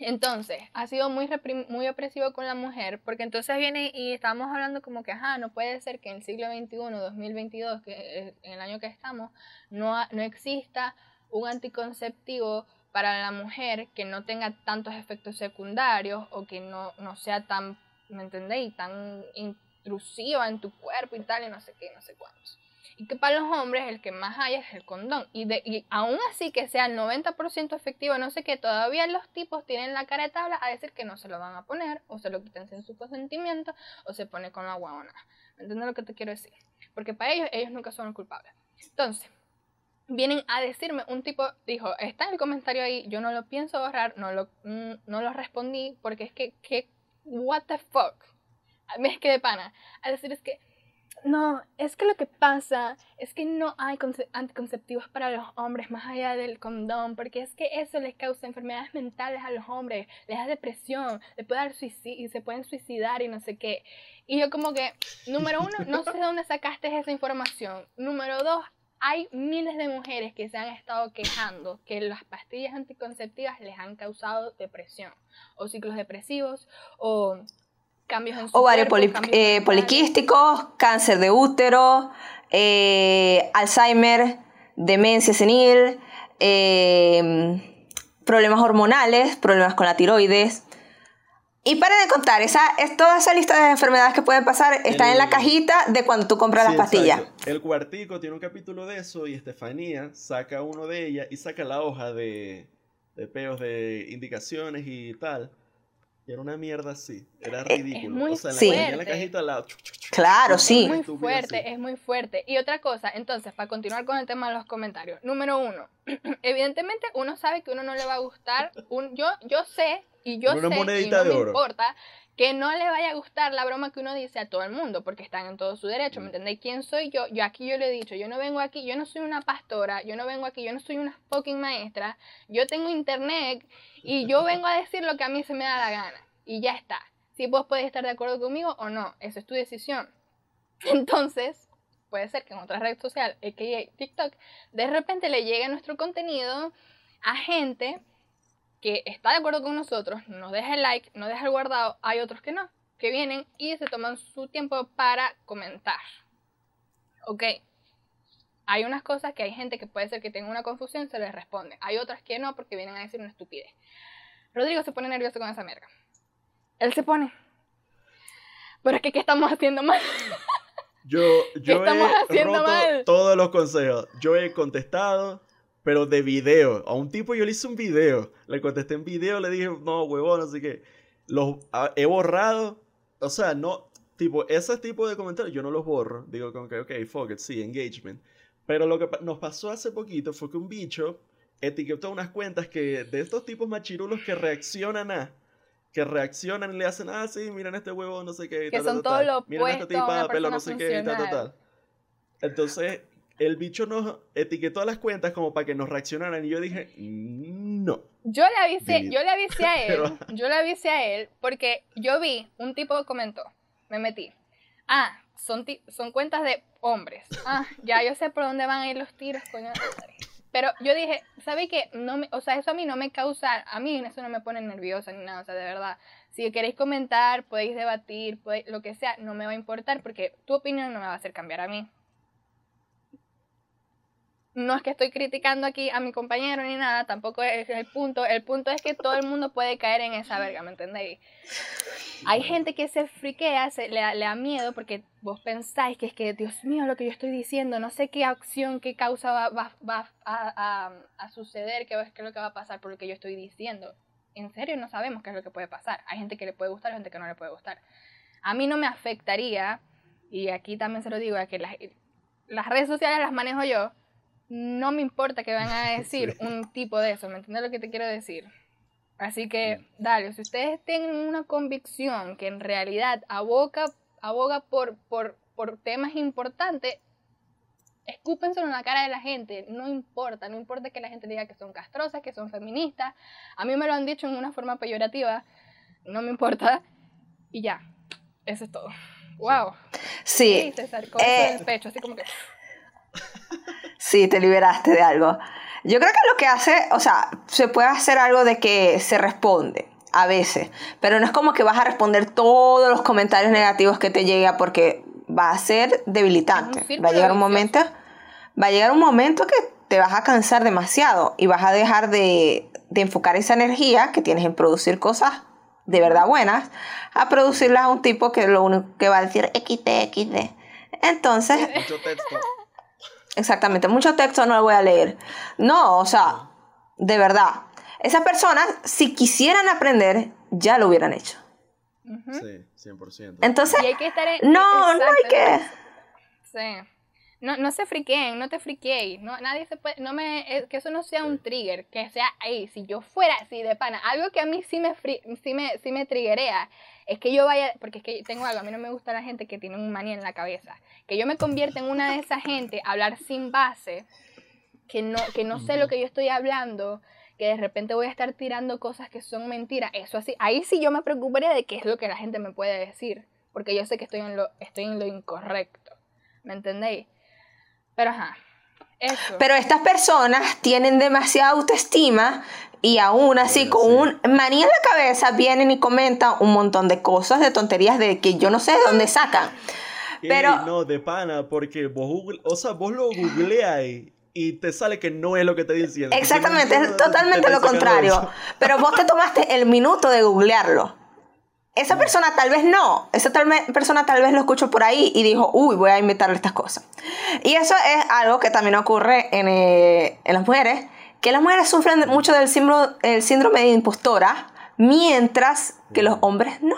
Entonces, ha sido muy, muy opresivo con la mujer, porque entonces viene y estamos hablando como que, ajá, no puede ser que en el siglo XXI, 2022, que en el año que estamos, no, no exista un anticonceptivo para la mujer que no tenga tantos efectos secundarios o que no, no sea tan, ¿me entendéis? Tan intrusiva en tu cuerpo y tal, y no sé qué, no sé cuántos. Y que para los hombres el que más hay es el condón. Y, de, y aún así que sea 90% efectivo, no sé qué, todavía los tipos tienen la cara de tabla a decir que no se lo van a poner, o se lo quitan sin su consentimiento, o se pone con la guaona. ¿Me entiendes lo que te quiero decir? Porque para ellos, ellos nunca son culpables. Entonces, vienen a decirme, un tipo dijo, está en el comentario ahí, yo no lo pienso borrar, no lo, mm, no lo respondí, porque es que, que, what the fuck. Me es que de pana. A decir, es que, no, es que lo que pasa es que no hay conce- anticonceptivos para los hombres más allá del condón, porque es que eso les causa enfermedades mentales a los hombres, les da depresión, les puede dar suicidio, se pueden suicidar y no sé qué. Y yo como que, número uno, no sé de dónde sacaste esa información. Número dos, hay miles de mujeres que se han estado quejando que las pastillas anticonceptivas les han causado depresión, o ciclos depresivos, o cambios en su Ovarios cuerpo, poli- cambios eh, poliquísticos, cáncer de útero, eh, Alzheimer, demencia senil, eh, problemas hormonales, problemas con la tiroides. Y para de contar, esa, es toda esa lista de enfermedades que pueden pasar está en la cajita de cuando tú compras Sí, las pastillas. exacto. El cuartico tiene un capítulo de eso y Estefanía saca uno de ellas y saca la hoja de, de peos de indicaciones y tal. Y era una mierda así. Era ridículo. muy o sea, la, Sí. en la cajita al lado. Claro, sí. muy Estúpido fuerte, así. es muy fuerte. Y otra cosa, entonces, para continuar con el tema de los comentarios. Número uno, evidentemente uno sabe que uno no le va a gustar. Un, yo, yo sé, y yo Una sé, y monedita no de me oro. importa, que no le vaya a gustar la broma que uno dice a todo el mundo, porque están en todo su derecho, ¿me entendéis? ¿Quién soy yo? Yo aquí yo le he dicho, yo no vengo aquí, yo no soy una pastora, yo no vengo aquí, yo no soy una fucking maestra, yo tengo internet y yo vengo a decir lo que a mí se me da la gana. Y ya está. Si vos podés estar de acuerdo conmigo o no, esa es tu decisión. Entonces, puede ser que en otra red social, a.k.a. TikTok, de repente le llegue nuestro contenido a gente que está de acuerdo con nosotros, nos deja el like, nos deja el guardado, hay otros que no, que vienen y se toman su tiempo para comentar. Ok, hay unas cosas que hay gente que puede ser que tenga una confusión, se les responde. Hay otras que no porque vienen a decir una estupidez. Rodrigo se pone nervioso con esa merga. Él se pone. Pero es que, ¿qué estamos haciendo mal? Yo, yo he roto todos los consejos. Yo he contestado, pero de video. A un tipo yo le hice un video. Le contesté en video, le dije, no, huevón, así que los he borrado. O sea, no, tipo, ese tipo de comentarios yo no los borro. Digo, como que, ok, fuck it, sí, engagement. Pero lo que nos pasó hace poquito fue que un bicho etiquetó unas cuentas que de estos tipos machirulos que reaccionan a que reaccionan y le hacen, ah, sí, miren este huevo, no sé qué. Que son todos los Miren esta tipa, pelo, no sé qué, tal, tal, tal. Entonces, el bicho nos etiquetó a las cuentas como para que nos reaccionaran y yo dije, no. Yo le avisé, yo le avisé a él, yo le avisé a él porque yo vi, un tipo comentó, me metí. Ah, son, son cuentas de hombres. Ah, ya yo sé por dónde van a ir los tiros, coño. Pero yo dije, ¿sabe qué? No me, o sea, eso a mí no me causa, a mí eso no me pone nerviosa ni nada, o sea, de verdad. Si queréis comentar, podéis debatir, lo que sea, no me va a importar porque tu opinión no me va a hacer cambiar a mí. No es que estoy criticando aquí a mi compañero ni nada, tampoco es el punto. El punto es que todo el mundo puede caer en esa verga, ¿me entendéis? Hay gente que se friquea, se, le, da miedo porque vos pensáis que es que, Dios mío, lo que yo estoy diciendo, no sé qué acción, qué causa va, va, a, a, suceder, qué, es lo que va a pasar por lo que yo estoy diciendo. En serio, no sabemos qué es lo que puede pasar. Hay gente que le puede gustar, hay gente que no le puede gustar. A mí no me afectaría, y aquí también se lo digo, que las, las redes sociales las manejo yo, no me importa que van a decir un tipo de eso, ¿me entiendes lo que te quiero decir? Así que, dale, si ustedes tienen una convicción que en realidad aboga, aboga por, por, por temas importantes, escúpenselo en la cara de la gente, no importa, no importa que la gente diga que son castrosas, que son feministas, a mí me lo han dicho en una forma peyorativa, no me importa, y ya, eso es todo. ¡Wow! Sí. sí César, eh, el pecho, así como que... Sí, te liberaste de algo. Yo creo que lo que hace, o sea, se puede hacer algo de que se responde a veces, pero no es como que vas a responder todos los comentarios negativos que te llega porque va a ser debilitante. Va a llegar un momento, va a llegar un momento que te vas a cansar demasiado y vas a dejar de, de enfocar esa energía que tienes en producir cosas de verdad buenas a producirlas a un tipo que lo único que va a decir XD, XD. Entonces, Exactamente, mucho texto no lo voy a leer. No, o sea, de verdad. Esas personas, si quisieran aprender, ya lo hubieran hecho. Sí, 100%. Entonces, hay que estar no, no hay que... Sí. No, no se friqueen, no te friquéis, no, nadie se puede, no me, eh, que eso no sea un trigger, que sea ahí, si yo fuera así de pana, algo que a mí sí me, sí me, sí me triggerea, es que yo vaya, porque es que tengo algo, a mí no me gusta la gente que tiene un manía en la cabeza, que yo me convierta en una de esas gente, hablar sin base, que no, que no sé lo que yo estoy hablando, que de repente voy a estar tirando cosas que son mentiras, eso así, ahí sí yo me preocuparía de qué es lo que la gente me puede decir, porque yo sé que estoy en lo, estoy en lo incorrecto, ¿me entendéis? Pero ajá. Eso. Pero estas personas tienen demasiada autoestima y aún así con un manía en la cabeza vienen y comentan un montón de cosas, de tonterías de que yo no sé de dónde sacan. Pero no, de pana, porque vos, o sea, vos lo googleáis y te sale que no es lo que te diciendo. Exactamente, es totalmente lo contrario. Pero vos te tomaste el minuto de googlearlo. Esa persona tal vez no, esa tal persona tal vez lo escuchó por ahí y dijo, uy, voy a inventarle estas cosas. Y eso es algo que también ocurre en, eh, en las mujeres, que las mujeres sufren mucho del síndrome, el síndrome de impostora, mientras que los hombres no.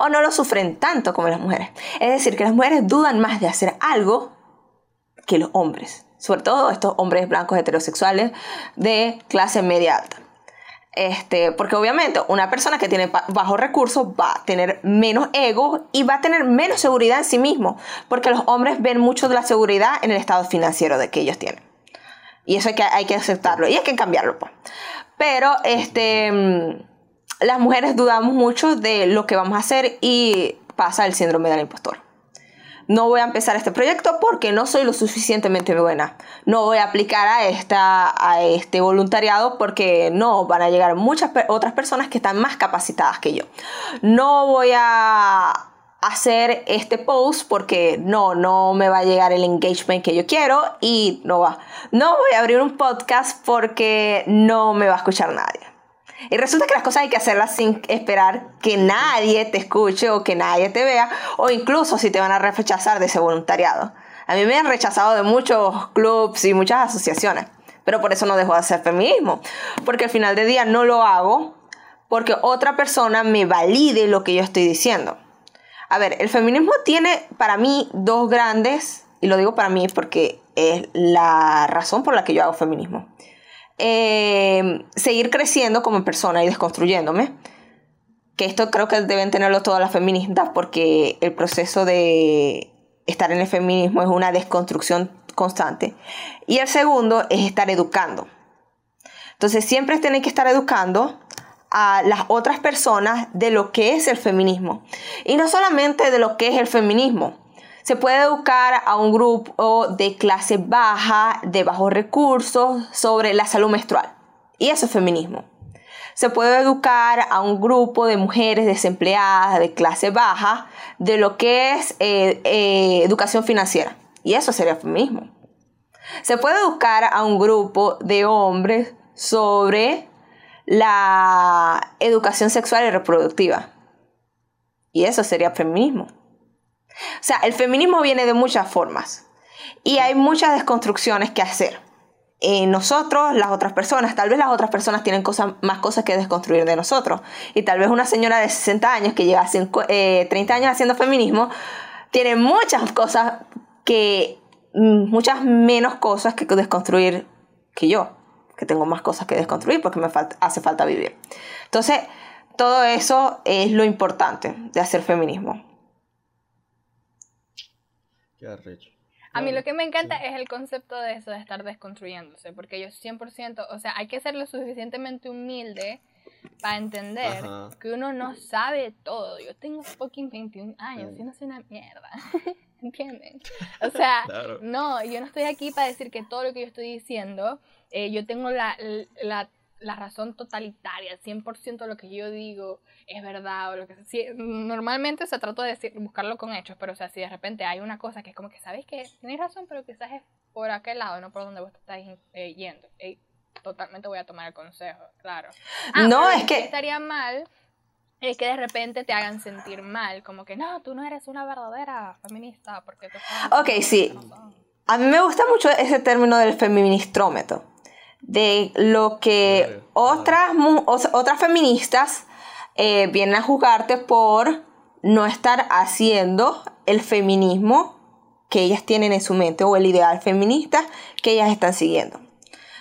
O no lo sufren tanto como las mujeres. Es decir, que las mujeres dudan más de hacer algo que los hombres. Sobre todo estos hombres blancos heterosexuales de clase media alta. Este, porque obviamente una persona que tiene bajos recursos va a tener menos ego y va a tener menos seguridad en sí mismo, porque los hombres ven mucho de la seguridad en el estado financiero de que ellos tienen. Y eso hay que, hay que aceptarlo y hay que cambiarlo. Pues. Pero este, mm, las mujeres dudamos mucho de lo que vamos a hacer y pasa el síndrome del impostor. No voy a empezar este proyecto porque no soy lo suficientemente buena. No voy a aplicar a, esta, a este voluntariado porque no, van a llegar muchas otras personas que están más capacitadas que yo. No voy a hacer este post porque no, no me va a llegar el engagement que yo quiero y no va. No voy a abrir un podcast porque no me va a escuchar nadie. Y resulta que las cosas hay que hacerlas sin esperar que nadie te escuche o que nadie te vea, o incluso si te van a rechazar de ese voluntariado. A mí me han rechazado de muchos clubs y muchas asociaciones, pero por eso no dejo de hacer feminismo, porque al final del día no lo hago porque otra persona me valide lo que yo estoy diciendo. A ver, el feminismo tiene para mí dos grandes, y lo digo para mí porque es la razón por la que yo hago feminismo. Eh, seguir creciendo como persona y desconstruyéndome. Que esto creo que deben tenerlo todas las feministas porque el proceso de estar en el feminismo es una desconstrucción constante. Y el segundo es estar educando. Entonces siempre tienen que estar educando a las otras personas de lo que es el feminismo. Y no solamente de lo que es el feminismo. Se puede educar a un grupo de clase baja, de bajos recursos, sobre la salud menstrual. Y eso es feminismo. Se puede educar a un grupo de mujeres desempleadas de clase baja de lo que es eh, eh, educación financiera. Y eso sería feminismo. Se puede educar a un grupo de hombres sobre la educación sexual y reproductiva. Y eso sería feminismo. O sea, el feminismo viene de muchas formas y hay muchas desconstrucciones que hacer. Eh, nosotros, las otras personas, tal vez las otras personas tienen cosas, más cosas que desconstruir de nosotros. Y tal vez una señora de 60 años que lleva 30 eh, años haciendo feminismo, tiene muchas cosas que, mm, muchas menos cosas que desconstruir que yo que tengo más cosas que desconstruir porque me hace falta vivir. Entonces, todo eso es lo importante de hacer feminismo. Qué arrecho. A mí lo que me encanta es el concepto de eso, de estar desconstruyéndose, porque yo 100%, o sea, hay que ser lo suficientemente humilde para entender que uno no sabe todo. Yo tengo fucking 21 años y no soy una mierda. ¿Entienden? O sea, no, yo no estoy aquí para decir que todo lo que yo estoy diciendo eh, yo tengo la, la, la razón totalitaria, 100% de lo que yo digo es verdad o lo que sea. normalmente se trata de decir, buscarlo con hechos, pero o sea, si de repente hay una cosa que es como que sabes que tenéis razón, pero quizás es por aquel lado, no por donde vos estáis eh, yendo. totalmente voy a tomar el consejo, claro. Ah, no, es que estaría mal es que de repente te hagan sentir mal, como que no, tú no eres una verdadera feminista porque te Ok, sí. A mí me gusta mucho ese término del feministrómetro de lo que otras, otras feministas eh, vienen a juzgarte por no estar haciendo el feminismo que ellas tienen en su mente o el ideal feminista que ellas están siguiendo.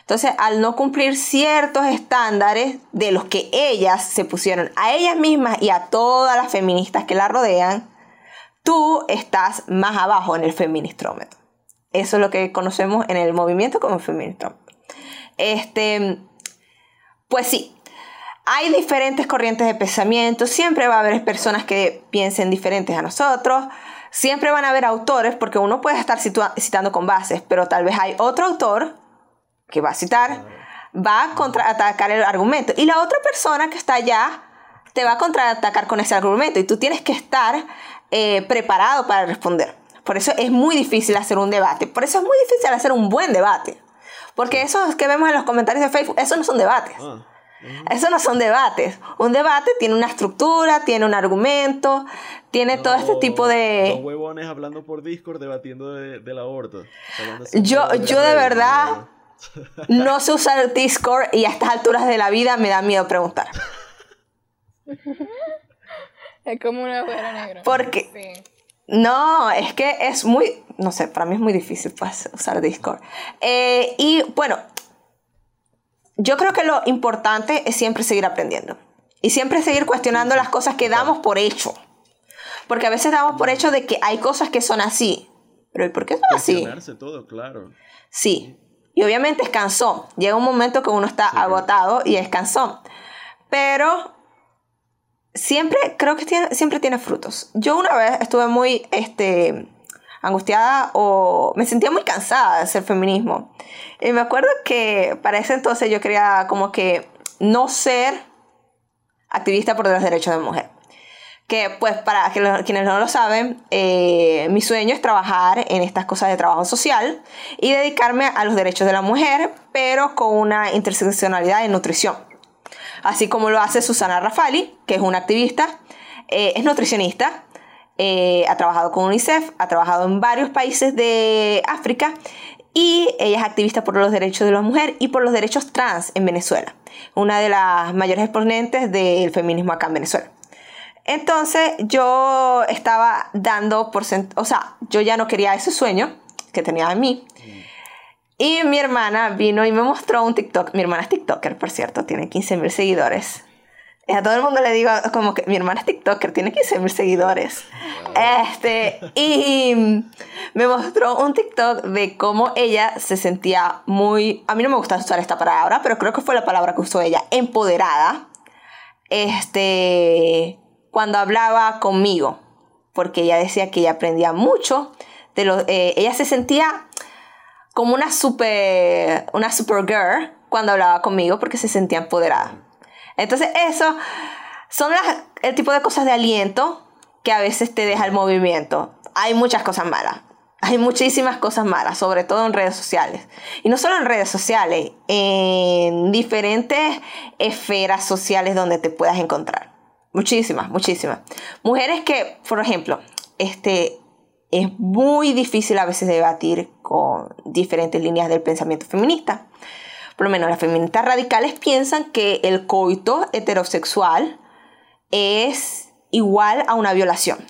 Entonces, al no cumplir ciertos estándares de los que ellas se pusieron a ellas mismas y a todas las feministas que la rodean, tú estás más abajo en el feministrómetro. Eso es lo que conocemos en el movimiento como feministrómetro. Este, pues sí, hay diferentes corrientes de pensamiento, siempre va a haber personas que piensen diferentes a nosotros, siempre van a haber autores, porque uno puede estar citando con bases, pero tal vez hay otro autor que va a citar, va a contraatacar el argumento, y la otra persona que está allá te va a contraatacar con ese argumento, y tú tienes que estar eh, preparado para responder. Por eso es muy difícil hacer un debate, por eso es muy difícil hacer un buen debate. Porque eso que vemos en los comentarios de Facebook, eso no son debates. Ah, eso no son debates. Un debate tiene una estructura, tiene un argumento, tiene todo este tipo de... Dos huevones hablando por Discord debatiendo de, del aborto. Yo, yo de verdad no sé usar Discord y a estas alturas de la vida me da miedo preguntar. es como una agujero negro. Porque... No, es que es muy, no sé, para mí es muy difícil pues, usar Discord. Eh, y bueno, yo creo que lo importante es siempre seguir aprendiendo y siempre seguir cuestionando las cosas que damos por hecho. Porque a veces damos por hecho de que hay cosas que son así. Pero ¿y por qué son así? todo, claro. Sí. Y obviamente es cansón. Llega un momento que uno está agotado y es cansón. Pero siempre, creo que tiene, siempre tiene frutos. Yo una vez estuve muy, este, angustiada o me sentía muy cansada de hacer feminismo. Y me acuerdo que para ese entonces yo quería como que no ser activista por los derechos de la mujer. Que pues para quienes no lo saben, eh, mi sueño es trabajar en estas cosas de trabajo social y dedicarme a los derechos de la mujer, pero con una interseccionalidad en nutrición. Así como lo hace Susana Rafali, que es una activista, eh, es nutricionista, eh, ha trabajado con UNICEF, ha trabajado en varios países de África y ella es activista por los derechos de la mujer y por los derechos trans en Venezuela, una de las mayores exponentes del feminismo acá en Venezuela. Entonces yo estaba dando por o sea, yo ya no quería ese sueño que tenía en mí. Y mi hermana vino y me mostró un TikTok. Mi hermana es TikToker, por cierto, tiene 15 mil seguidores. Y a todo el mundo le digo como que mi hermana es TikToker, tiene 15 mil seguidores. Este, y me mostró un TikTok de cómo ella se sentía muy, a mí no me gusta usar esta palabra, pero creo que fue la palabra que usó ella, empoderada. Este, cuando hablaba conmigo, porque ella decía que ella aprendía mucho, de lo, eh, ella se sentía como una super, una super girl cuando hablaba conmigo porque se sentía empoderada. Entonces eso son el tipo de cosas de aliento que a veces te deja el movimiento. Hay muchas cosas malas. Hay muchísimas cosas malas, sobre todo en redes sociales. Y no solo en redes sociales, en diferentes esferas sociales donde te puedas encontrar. Muchísimas, muchísimas. Mujeres que, por ejemplo, este, es muy difícil a veces debatir con diferentes líneas del pensamiento feminista. Por lo menos las feministas radicales piensan que el coito heterosexual es igual a una violación.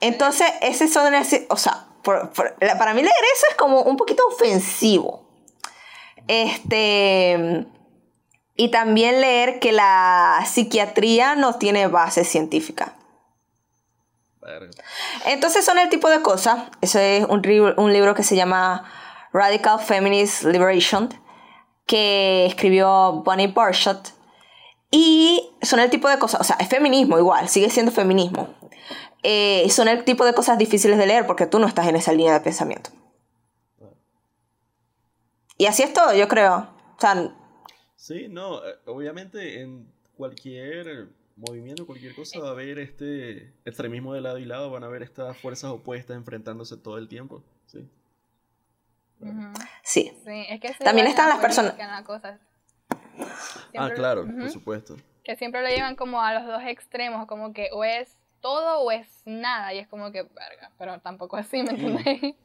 Entonces, ese son, o sea, para mí leer eso es como un poquito ofensivo. Este, y también leer que la psiquiatría no tiene base científica. Entonces son el tipo de cosas. Ese es un, un libro que se llama Radical Feminist Liberation, que escribió Bonnie Barshot. Y son el tipo de cosas, o sea, es feminismo igual, sigue siendo feminismo. Eh, son el tipo de cosas difíciles de leer porque tú no estás en esa línea de pensamiento. Y así es todo, yo creo. O sea, Sí, no, eh, obviamente en cualquier movimiento, cualquier cosa va a haber este extremismo de lado y lado, van a haber estas fuerzas opuestas enfrentándose todo el tiempo, sí. Sí. es que También están las personas... Ah, claro, por supuesto. Que siempre lo llevan como a los dos extremos, como que o es todo o es nada, y es como que, verga, pero tampoco así, ¿me entiendes?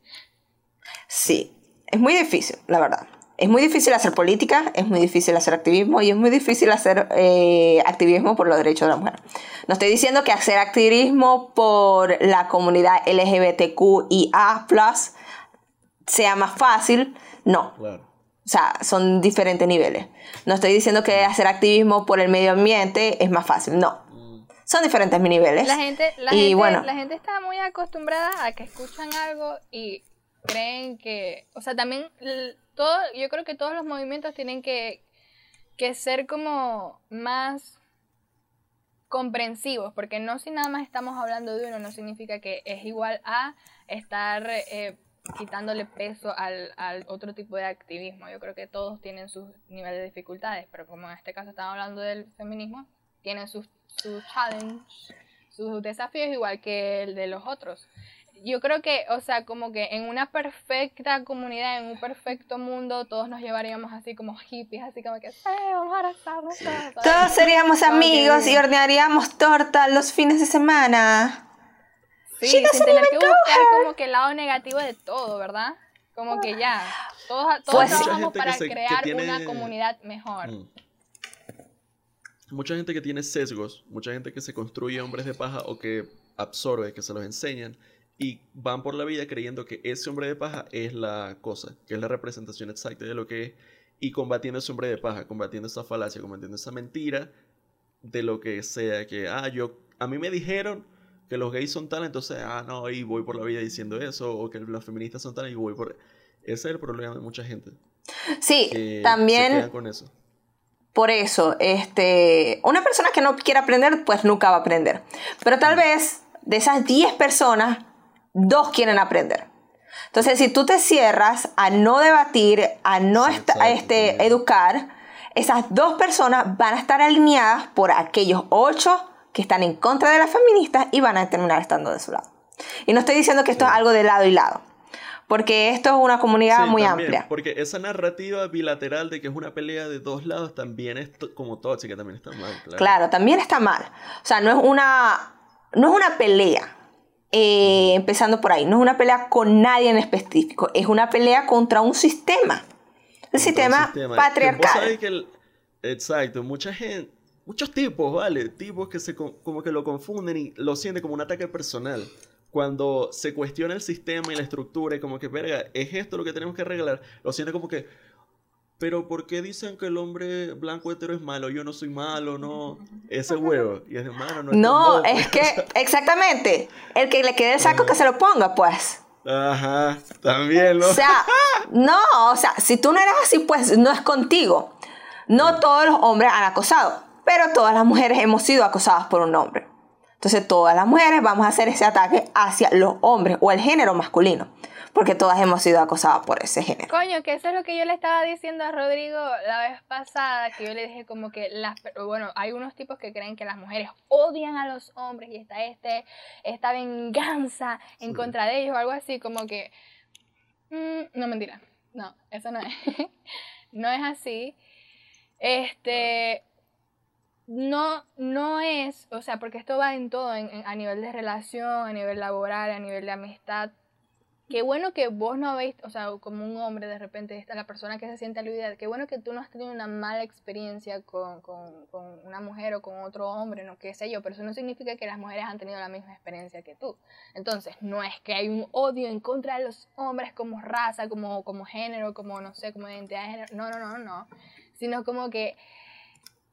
Sí, es muy difícil, la verdad. Es muy difícil hacer política, es muy difícil hacer activismo y es muy difícil hacer eh, activismo por los derechos de la mujer. No estoy diciendo que hacer activismo por la comunidad LGBTQIA sea más fácil, no. O sea, son diferentes niveles. No estoy diciendo que hacer activismo por el medio ambiente es más fácil, no. Mm. Son diferentes niveles. La gente, la, y bueno, la gente está muy acostumbrada a que escuchan algo y creen que, o sea, también yo creo que todos los movimientos tienen que, ser como más comprensivos, porque no si nada más estamos hablando de uno, no significa que es igual a estar eh, quitándole peso al, otro tipo de activismo. Yo creo que todos tienen sus niveles de dificultades, pero como en este caso estamos hablando del feminismo, tienen sus challenges, sus desafíos igual que el de los otros yo creo que, o sea, como que en una perfecta comunidad, en un perfecto mundo, todos nos llevaríamos así como hippies, así como que, eh, vamos a abrazarnos todos. Todos seríamos amigos y hornearíamos torta los fines de semana. Sí, sin tener que buscar como que el lado negativo de todo, ¿verdad? Como que ya, todos, todos pues trabajamos para crear una comunidad mejor. Mm. Mucha gente que tiene sesgos, mucha gente que se construye hombres de paja o que absorbe, que se los enseñan, y van por la vida creyendo que ese hombre de paja es la cosa, que es la representación exacta de lo que es, y combatiendo ese hombre de paja, combatiendo esa falacia, combatiendo esa mentira de lo que sea, que, ah, yo, a mí me dijeron que los gays son tal, entonces, ah, no, y voy por la vida diciendo eso, o que los feministas son tal, y voy por... Ese es el problema de mucha gente. Sí, también... con eso. Por eso, este, una persona que no quiere aprender, pues nunca va a aprender. Pero tal vez de esas 10 personas dos quieren aprender. Entonces, si tú te cierras a no debatir, a no Sí, este, educar, esas dos personas van a estar alineadas por aquellos ocho que están en contra de las feministas y van a terminar estando de su lado. Y no estoy diciendo que esto es algo de lado y lado, porque esto es una comunidad muy también, amplia. Porque esa narrativa bilateral de que es una pelea de dos lados también es como tóxica, también está mal. Claro. Claro, también está mal. O sea, no es una, no es una pelea. Eh, empezando por ahí, no es una pelea con nadie en específico, es una pelea contra un sistema. El sistema, patriarcal. que el- exacto, mucha gente, muchos tipos, ¿vale? Tipos que se co- como que lo confunden y lo sienten como un ataque personal. Cuando se cuestiona el sistema y la estructura y como que, verga, ¿es esto lo que tenemos que arreglar? Lo sienten como que, pero ¿por qué dicen que el hombre blanco hetero es malo? Yo no soy malo, no. Ese huevo. Y es de mano, no es No, es pues". que, exactamente, el que le quede el saco que se lo ponga, pues. Ajá, también, ¿no? O sea, no, o sea, si tú no eres así, pues no es contigo. No todos los hombres han acosado, pero todas las mujeres hemos sido acosadas por un hombre. Entonces todas las mujeres vamos a hacer ese ataque hacia los hombres o el género masculino, porque todas hemos sido acosadas por ese género. Coño, que eso es lo que yo le estaba diciendo a Rodrigo la vez pasada, que yo le dije como que las, bueno, hay unos tipos que creen que las mujeres odian a los hombres y está este, esta venganza en Sí. contra de ellos o algo así, como que, mm, no mentira, no, eso no es, no es así, este, no, no es, o sea, porque esto va en todo, en- en- a nivel de relación, a nivel laboral, a nivel de amistad. Qué bueno que vos no habéis, o sea, como un hombre de repente, está la persona que se siente aludida, qué bueno que tú no has tenido una mala experiencia con, con, con una mujer o con otro hombre, no qué sé yo, pero eso no significa que las mujeres han tenido la misma experiencia que tú. Entonces, no es que hay un odio en contra de los hombres como raza, como, como género, como, no sé, como identidad de género, no, no, no, no, sino como que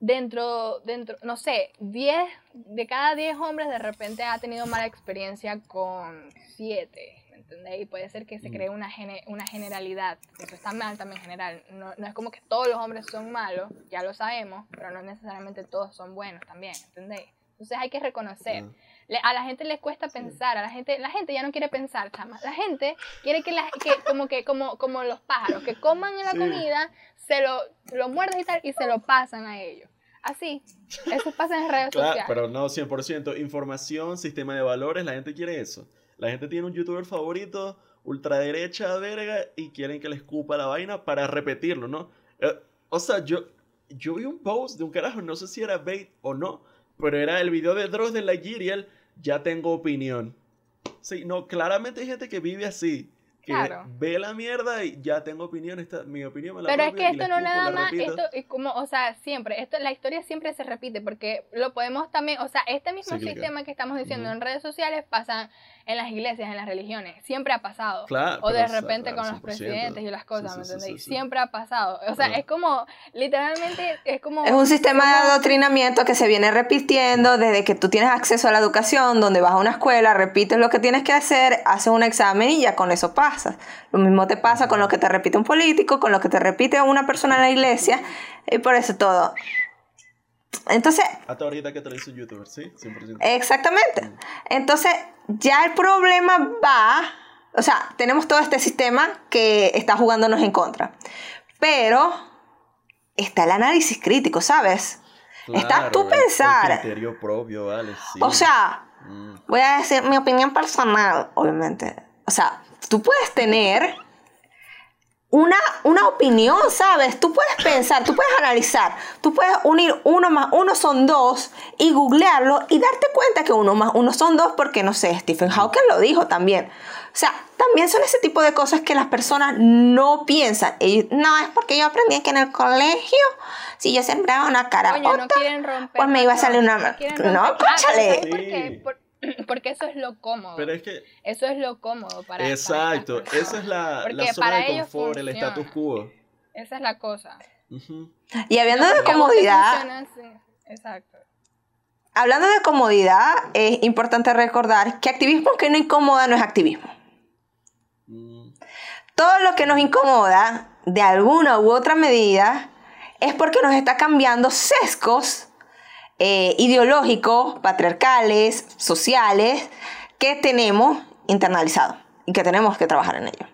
dentro, dentro, no sé, 10, de cada 10 hombres de repente ha tenido mala experiencia con 7, ¿me entendés? Y puede ser que se Mm. cree una, gene- una generalidad, eso está mal también general, no, no es como que todos los hombres son malos, ya lo sabemos, pero no necesariamente todos son buenos también, ¿entendés? Entonces hay que reconocer. Le- a la gente le cuesta pensar, a la gente, la gente ya no quiere pensar, chama. La gente quiere que, la, que como que como, como los pájaros, que coman la Sí. comida, se lo, lo muerden y tal, y se lo pasan a ellos. Así. Eso pasa en redes Claro, sociales. pero no 100%. Información, sistema de valores, la gente quiere eso. La gente tiene un youtuber favorito, ultraderecha, verga, y quieren que le escupa la vaina para repetirlo, ¿no? Eh, o sea, yo, yo vi un post de un carajo, no sé si era bait o no, pero era el video de Dross de la él, ya tengo opinión. Sí, no, claramente hay gente que vive así. Que Claro. ve la mierda y ya tengo opinión, esta, mi opinión me la Pero es que esto no escupo, nada más, repito. esto es como, o sea, siempre, esto, la historia siempre se repite porque lo podemos también, o sea, este mismo Cíclica. sistema que estamos diciendo en redes sociales pasa en las iglesias, en las religiones, siempre ha pasado. Claro, o de repente claro, con los 100%. presidentes y las cosas, Sí, ¿me sí, entendéis? sí, sí. Siempre ha pasado. O sea, es como, literalmente, es como... Es un sistema de adoctrinamiento que se viene repitiendo desde que tú tienes acceso a la educación, donde vas a una escuela, repites lo que tienes que hacer, haces un examen y ya con eso Lo mismo te pasa con lo que te repite un político, con lo que te repite una persona en la iglesia, y por eso todo. Entonces, Hasta ahorita que te lo hizo un youtuber, ¿sí? 100%. Exactamente. Entonces, ya el problema va, o sea, tenemos todo este sistema que está jugándonos en contra. Pero está el análisis crítico, ¿sabes? está tú el- el pensar. criterio propio, vale. sí. O sea, Mm. voy a decir mi opinión personal, obviamente. O sea, tú puedes tener una, una opinión, ¿sabes? Tú puedes pensar, tú puedes analizar, tú puedes unir uno más uno son dos y googlearlo y darte cuenta que uno más uno son dos porque, no sé, Stephen Hawking lo dijo también. O sea, también son ese tipo de cosas que las personas no piensan. Y no, es porque yo aprendí que en el colegio, si yo sembraba una cara no pues me iba a salir una- no no, Ah. ¿sabes por qué? Por- porque eso es lo cómodo. Pero es que, Eso es lo cómodo para exacto, esa es la, Porque la zona para de confort, el status quo. Esa es la cosa. Y hablando de comodidad. Exacto. hablando de comodidad, es importante recordar que activismo que no incomoda no es activismo. Mm, Todo lo que nos incomoda, de alguna u otra medida, es porque nos está cambiando sesgos eh, ideológicos, patriarcales, sociales, que tenemos internalizado y que tenemos que trabajar en ello.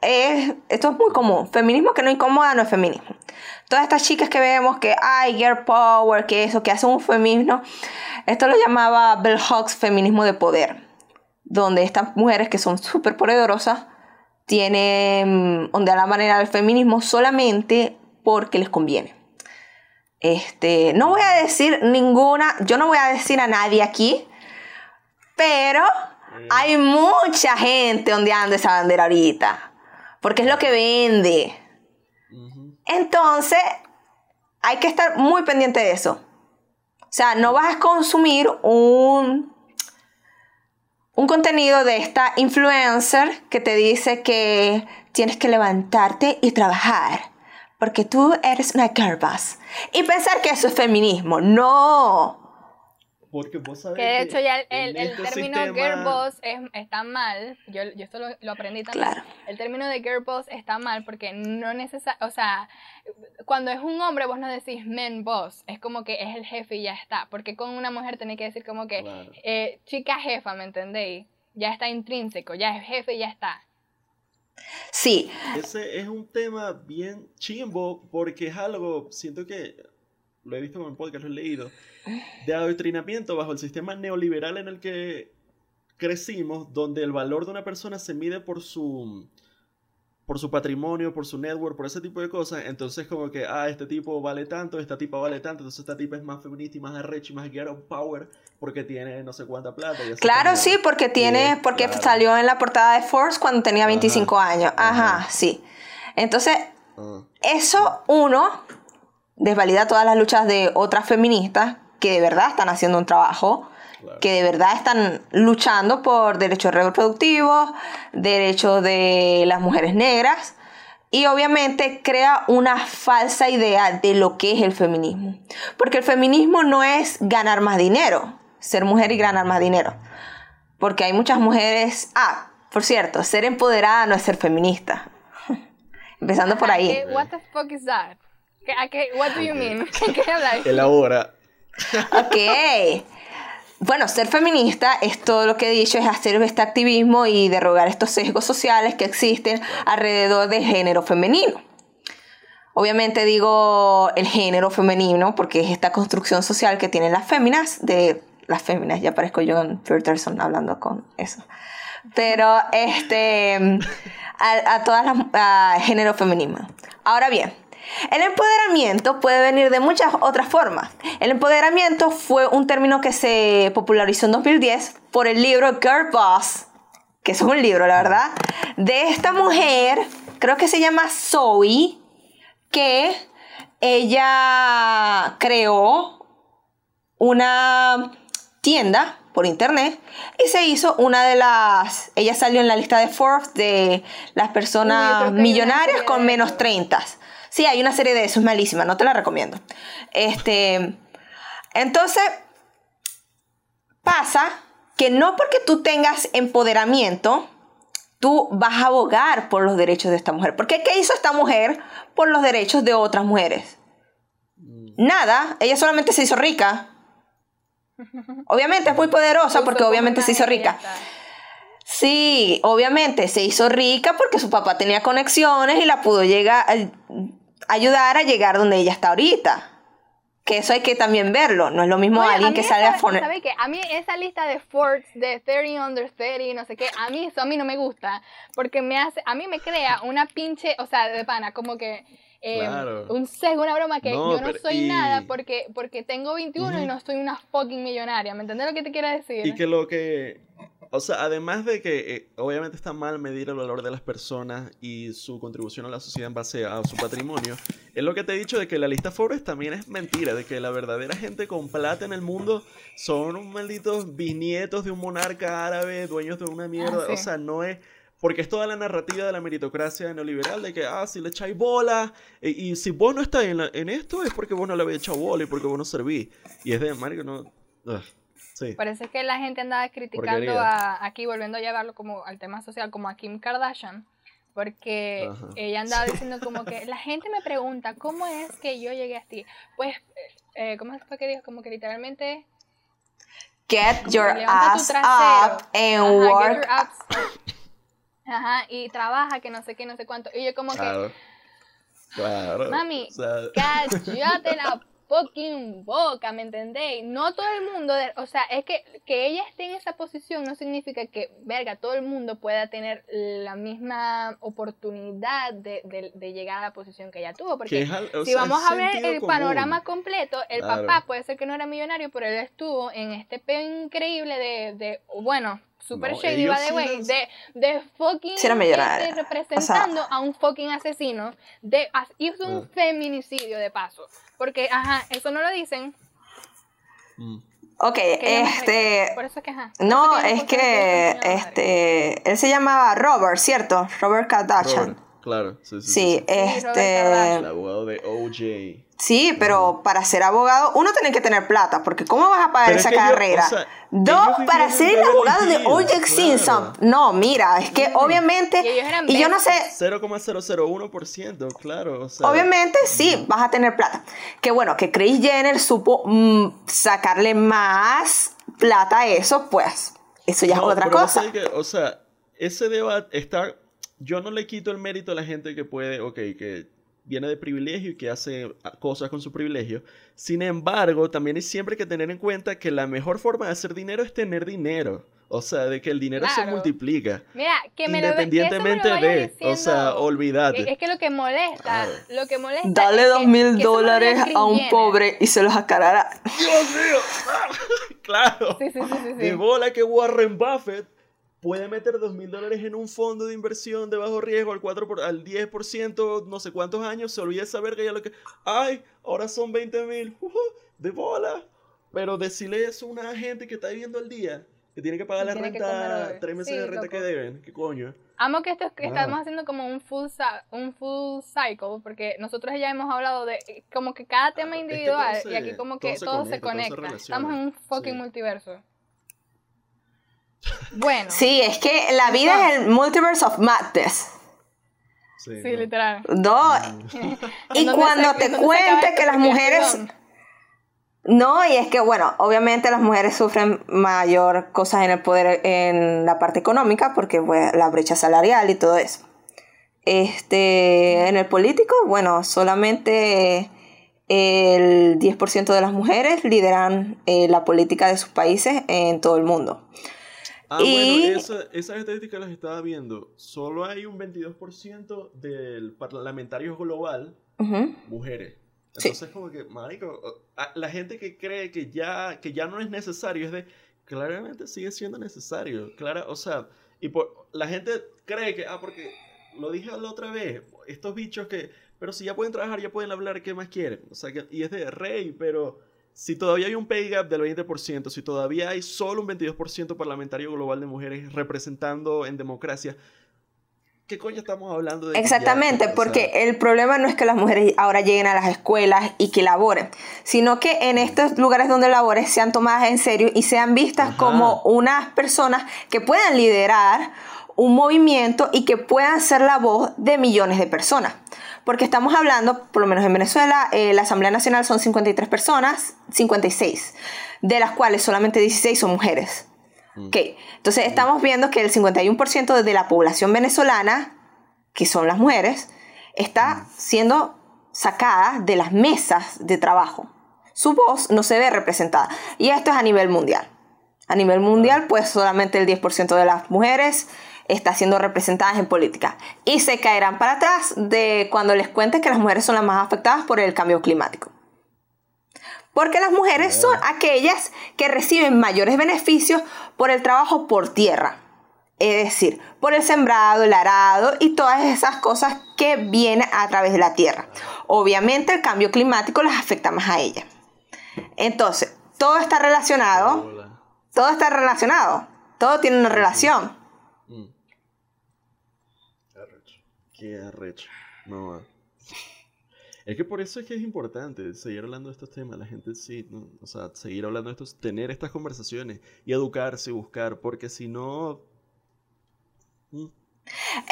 Esto es muy común. Feminismo que no incomoda no es feminismo. Todas estas chicas que vemos que hay girl power, que eso, que hacen un feminismo, esto lo llamaba Bell Hooks feminismo de poder, donde estas mujeres que son súper poderosas tienen, donde la manera del feminismo solamente porque les conviene. Este, no voy a decir ninguna, yo no voy a decir a nadie aquí, pero hay mucha gente ondeando esa bandera ahorita, porque es lo que vende. Entonces, hay que estar muy pendiente de eso. O sea, no vas a consumir un, un contenido de esta influencer que te dice que tienes que levantarte y trabajar. Porque tú eres una girl boss. Y pensar que eso es feminismo. No. Porque vos sabés Que de hecho ya el, el- el este término sistema- girl boss es- está mal. Yo, yo esto lo, lo aprendí también. Claro. El término de girl boss está mal porque no necesariamente, o sea, cuando es un hombre vos no decís men boss, es como que es el jefe y ya está. Porque con una mujer tenés que decir como que Claro. eh, chica jefa, ¿me entendéis? Ya está intrínseco, ya es jefe y ya está. Sí, Ese es un tema bien chimbo porque es algo, siento que lo he visto en el podcast, lo he leído, de adoctrinamiento bajo el sistema neoliberal en el que crecimos, donde el valor de una persona se mide por su por su patrimonio, por su network, por ese tipo de cosas, entonces como que, ah, este tipo vale tanto, esta tipa vale tanto, entonces esta tipa es más feminista y más arrecha y más girl power porque tiene no sé cuánta plata. y claro, sí, porque tiene, porque claro. salió en la portada de Force cuando tenía Ajá, 25 años. Ajá, ajá. sí. Entonces, Ah, eso, uno, desvalida todas las luchas de otras feministas que de verdad están haciendo un trabajo, claro. que de verdad están luchando por derechos reproductivos, derechos de las mujeres negras, y obviamente crea una falsa idea de lo que es el feminismo. Porque el feminismo no es ganar más dinero, ser mujer y ganar más dinero. Porque hay muchas mujeres... Ah, por cierto, ser empoderada no es ser feminista. Empezando por ahí. ¿Qué- what the fuck is that? ¿Qué, qué- what do you mean? ¿Qué habláis? Elabora. Ok. Bueno, ser feminista es todo lo que he dicho, es hacer este activismo y derrogar estos sesgos sociales que existen alrededor del género femenino. Obviamente digo el género femenino porque es esta construcción social que tienen las féminas, de las féminas, ya parezco John Peterson hablando con eso. Pero este, a, a todas las género femenino. Ahora bien, el empoderamiento puede venir de muchas otras formas. El empoderamiento fue un término que se popularizó en 2010 por el libro Girl Boss, que es un libro, la verdad, de esta mujer, creo que se llama Zoe, que ella creó una tienda por internet y se hizo una de las ella salió en la lista de Forbes de las personas millonarias con menos eso. 30 sí hay una serie de eso es malísima no te la recomiendo. Este entonces pasa que no porque tú tengas empoderamiento tú vas a abogar por los derechos de esta mujer. Porque qué hizo esta mujer por los derechos de otras mujeres nada ella solamente se hizo rica. Obviamente es muy poderosa porque obviamente se hizo rica. Sí, obviamente se hizo rica porque su papá tenía conexiones y la pudo llegar ayudar a llegar donde ella está ahorita. Que eso hay que también verlo. No es lo mismo Oye, alguien a que sale a poner. ¿sabe qué? A mí esa lista de Fords de 30 under 30, no sé qué, a mí eso a mí no me gusta, porque me hace, a mí me crea una pinche, o sea, de pana, como que eh, Claro. un sesgo, una broma que No, yo no soy y- nada porque, porque tengo 21 y Ujú. no soy una fucking millonaria, ¿me entendés lo que te quiero decir? Y que lo que. O sea, además de que eh, obviamente está mal medir el valor de las personas y su contribución a la sociedad en base a su patrimonio, es lo que te he dicho de que la lista Forbes también es mentira, de que la verdadera gente con plata en el mundo son unos malditos bisnietos de un monarca árabe, dueños de una mierda. Ah, sí. O sea, no es. Porque es toda la narrativa de la meritocracia neoliberal de que, ah, si le echáis bola, eh, y, si vos no estás en, la- en esto es porque vos no le habéis echado bola y porque vos no servís. Y es de, marico, no. Ugh, sí. Es que la gente andaba criticando a, aquí, volviendo a llevarlo como al tema social, como a Kim Kardashian, porque Ajá. ella andaba diciendo como que la gente me pregunta, ¿cómo es que yo llegué a ti? Pues, eh, ¿cómo fue que dijo? Como que literalmente... Get your Levanta tu ass up and Ajá, get work. your abs- Ajá, y trabaja, que no sé qué, no sé cuánto. Y yo como que, Claro. Claro. Mami, O sea, cállate la fucking boca, ¿me entendéis? No todo el mundo, de- o sea, es que que ella esté en esa posición no significa que, verga, todo el mundo pueda tener la misma oportunidad de, de- de llegar a la posición que ella tuvo, que porque al- si sea, vamos a ver el común. panorama completo, el Claro. papá puede ser que no era millonario, pero él estuvo en este peo increíble de, de bueno, super No, shady, by the way, de, de fucking este, representando a un fucking asesino, de, as- hizo un Ah. feminicidio de paso, porque, ajá, eso no lo dicen, Mm. Ok, que este. por eso es que, ajá. No, es que este, él se llamaba Robert, ¿cierto? Robert Kardashian. Robert, claro, sí, sí. Sí, sí, este. El abogado de OJ. Sí, pero para ser abogado uno tiene que tener plata, porque ¿cómo vas a pagar Pero es esa que carrera? o sea, Dos, para ser el abogado de O.J. Simpson. claro. No, mira, es que obviamente, Y ellos eran y yo no sé, besties. 0,001%, claro. O sea, Obviamente sí, vas a tener plata. Que bueno, que Kris Jenner supo mm, sacarle más plata a eso, pues eso ya no, es otra cosa. que, o sea, ese debate está. Yo no le quito el mérito a la gente que puede, ok, que viene de privilegio y que hace cosas con su privilegio. Sin embargo, también hay siempre que tener en cuenta que la mejor forma de hacer dinero es tener dinero. O sea, de que el dinero se multiplica. Mira, que me lo Independientemente que eso me lo de. O sea, olvídate. Es, que lo que molesta, Claro. lo que molesta. Dale dos que- mil que lo dólares a un pobre y se los acarará. ¡Dios mío! claro. Sí, sí, sí, sí. sí. De bola que Warren Buffett puede meter dos mil dólares en un fondo de inversión de bajo riesgo al 4 por, al 10%, no sé cuántos años, se olvida esa verga ya lo que. ¡Ay! Ahora son 20 mil. de bola. Pero decirle eso a una gente que está viviendo al día, que tiene que pagar la que renta, tres meses Sí, de renta loco. que deben. ¿Qué coño? Amo que esto que Ah. estamos haciendo como un full un full cycle porque nosotros ya hemos hablado de como que cada tema Es que individual y aquí como todo que se todo se conecta, todo se conecta. Estamos en un fucking Sí. multiverso. Bueno, Sí, es que la vida es el multiverse of madness. Sí, sí, no. literal. No, ¿En y cuando se- te cuente que las mujeres? No, y es que, bueno, obviamente las mujeres sufren mayor cosas en el poder, en la parte económica, porque pues, la brecha salarial y todo eso. Este, en el político, bueno, solamente el 10% de las mujeres lideran eh, la política de sus países en todo el mundo. Ah, Y- bueno, esa- esas estadísticas las estaba viendo. Solo hay un 22% del parlamentario global Ujú. mujeres. Sí. Entonces, como que, marico, la gente que cree que ya, que ya no es necesario, es de, claramente sigue siendo necesario. Clara, o sea, y por, la gente cree que, ah, porque lo dije la otra vez, estos bichos que, pero si ya pueden trabajar, ya pueden hablar, ¿qué más quieren? O sea, que, y es de rey, pero si todavía hay un pay gap del 20%, si todavía hay solo un 22% parlamentario global de mujeres representando en democracia, ¿qué coño estamos hablando de? ya- Exactamente, porque el problema no es que las mujeres ahora lleguen a las escuelas y que laboren, sino que en estos lugares donde laboren sean tomadas en serio y sean vistas Ajá. como unas personas que puedan liderar un movimiento y que puedan ser la voz de millones de personas. Porque estamos hablando, por lo menos en Venezuela, eh, la Asamblea Nacional son 53 personas, 56, de las cuales solamente 16 son mujeres. Ok, entonces estamos viendo que el 51% de la población venezolana, que son las mujeres, está siendo sacada de las mesas de trabajo. Su voz no se ve representada. Y esto es a nivel mundial. A nivel mundial, pues solamente el 10% de las mujeres está siendo representadas en política. Y se caerán para atrás de cuando les cuente que las mujeres son las más afectadas por el cambio climático. Porque las mujeres son aquellas que reciben mayores beneficios por el trabajo por tierra. Es decir, por el sembrado, el arado y todas esas cosas que vienen a través de la tierra. Obviamente el cambio climático las afecta más a ellas. Entonces, todo está relacionado. Todo está relacionado. Todo tiene una relación. Mm. Qué arrecho. Qué arrecho. No. Es que por eso es que es importante seguir hablando de estos temas. La gente sí, ¿no? o sea, seguir hablando de estos, tener estas conversaciones y educarse y buscar, porque si no. mm,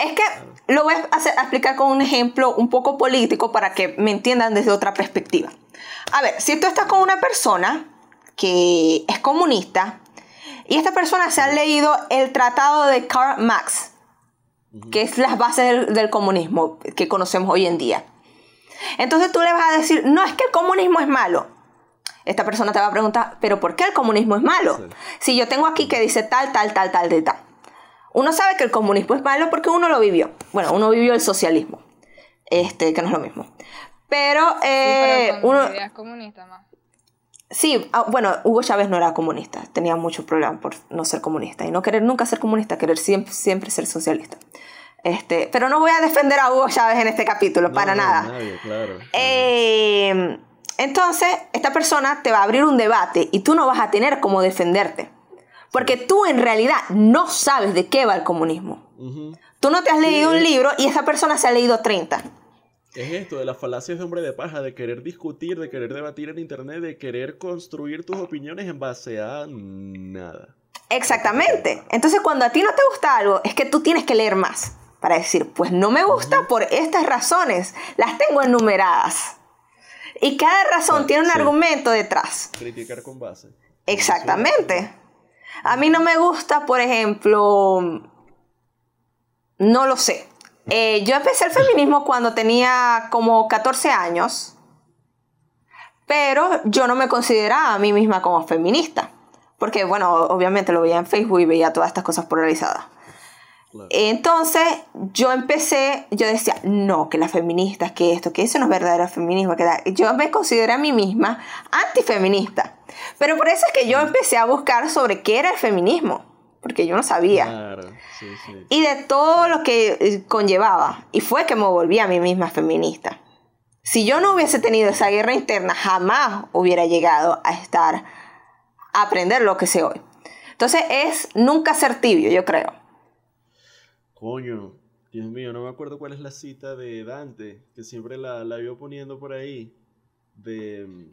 Es que lo voy hacer- a explicar con un ejemplo un poco político para que me entiendan desde otra perspectiva. A ver, si tú estás con una persona que es comunista Y esta persona se ha leído el tratado de Karl Marx, que es las bases del, del comunismo que conocemos hoy en día. Entonces tú le vas a decir, no, es que el comunismo es malo. Esta persona te va a preguntar, pero ¿por qué el comunismo es malo? Sí. Si yo tengo aquí que dice tal, tal, tal, tal, de tal. Uno sabe que el comunismo es malo porque uno lo vivió. Bueno, uno vivió el socialismo, este, que no es lo mismo. Pero, Sí, eh, pero con uno, ideas comunistas más. Sí, ah, bueno, Hugo Chávez no era comunista, tenía muchos problemas por no ser comunista y no querer nunca ser comunista, querer siempre, siempre ser socialista. Este, pero no voy a defender a Hugo Chávez en este capítulo, No, para no, nada. nadie, claro. Eh, entonces, esta persona te va a abrir un debate y tú no vas a tener cómo defenderte. Porque tú en realidad no sabes de qué va el comunismo. Tú no te has leído Sí, un libro y esa persona se ha leído 30. Es esto de las falacias de hombre de paja, de querer discutir, de querer debatir en internet, de querer construir tus opiniones en base a nada. Exactamente. Entonces, cuando a ti no te gusta algo, es que tú tienes que leer más para decir, pues no me gusta por estas razones. Las tengo enumeradas. Y cada razón Ah, tiene un sí. argumento detrás. Criticar con base. Exactamente. A mí no me gusta, por ejemplo, no lo sé. Eh, yo empecé el feminismo cuando tenía como 14 años, pero yo no me consideraba a mí misma como feminista, porque bueno, obviamente lo veía en Facebook y veía todas estas cosas polarizadas. Entonces yo empecé, yo decía, no, que las feministas, que esto, que eso no es verdadero feminismo. Que da-". Yo me considero a mí misma antifeminista. Pero por eso es que yo empecé a buscar sobre qué era el feminismo, porque yo no sabía. Claro, sí, sí. Y de todo lo que eh, conllevaba. Y fue que me volví a mí misma feminista. Si yo no hubiese tenido esa guerra interna, jamás hubiera llegado a estar, a aprender lo que sé hoy. Entonces es nunca ser tibio, yo creo. Coño, Dios mío, no me acuerdo cuál es la cita de Dante, que siempre la, la iba poniendo por ahí. De. mm,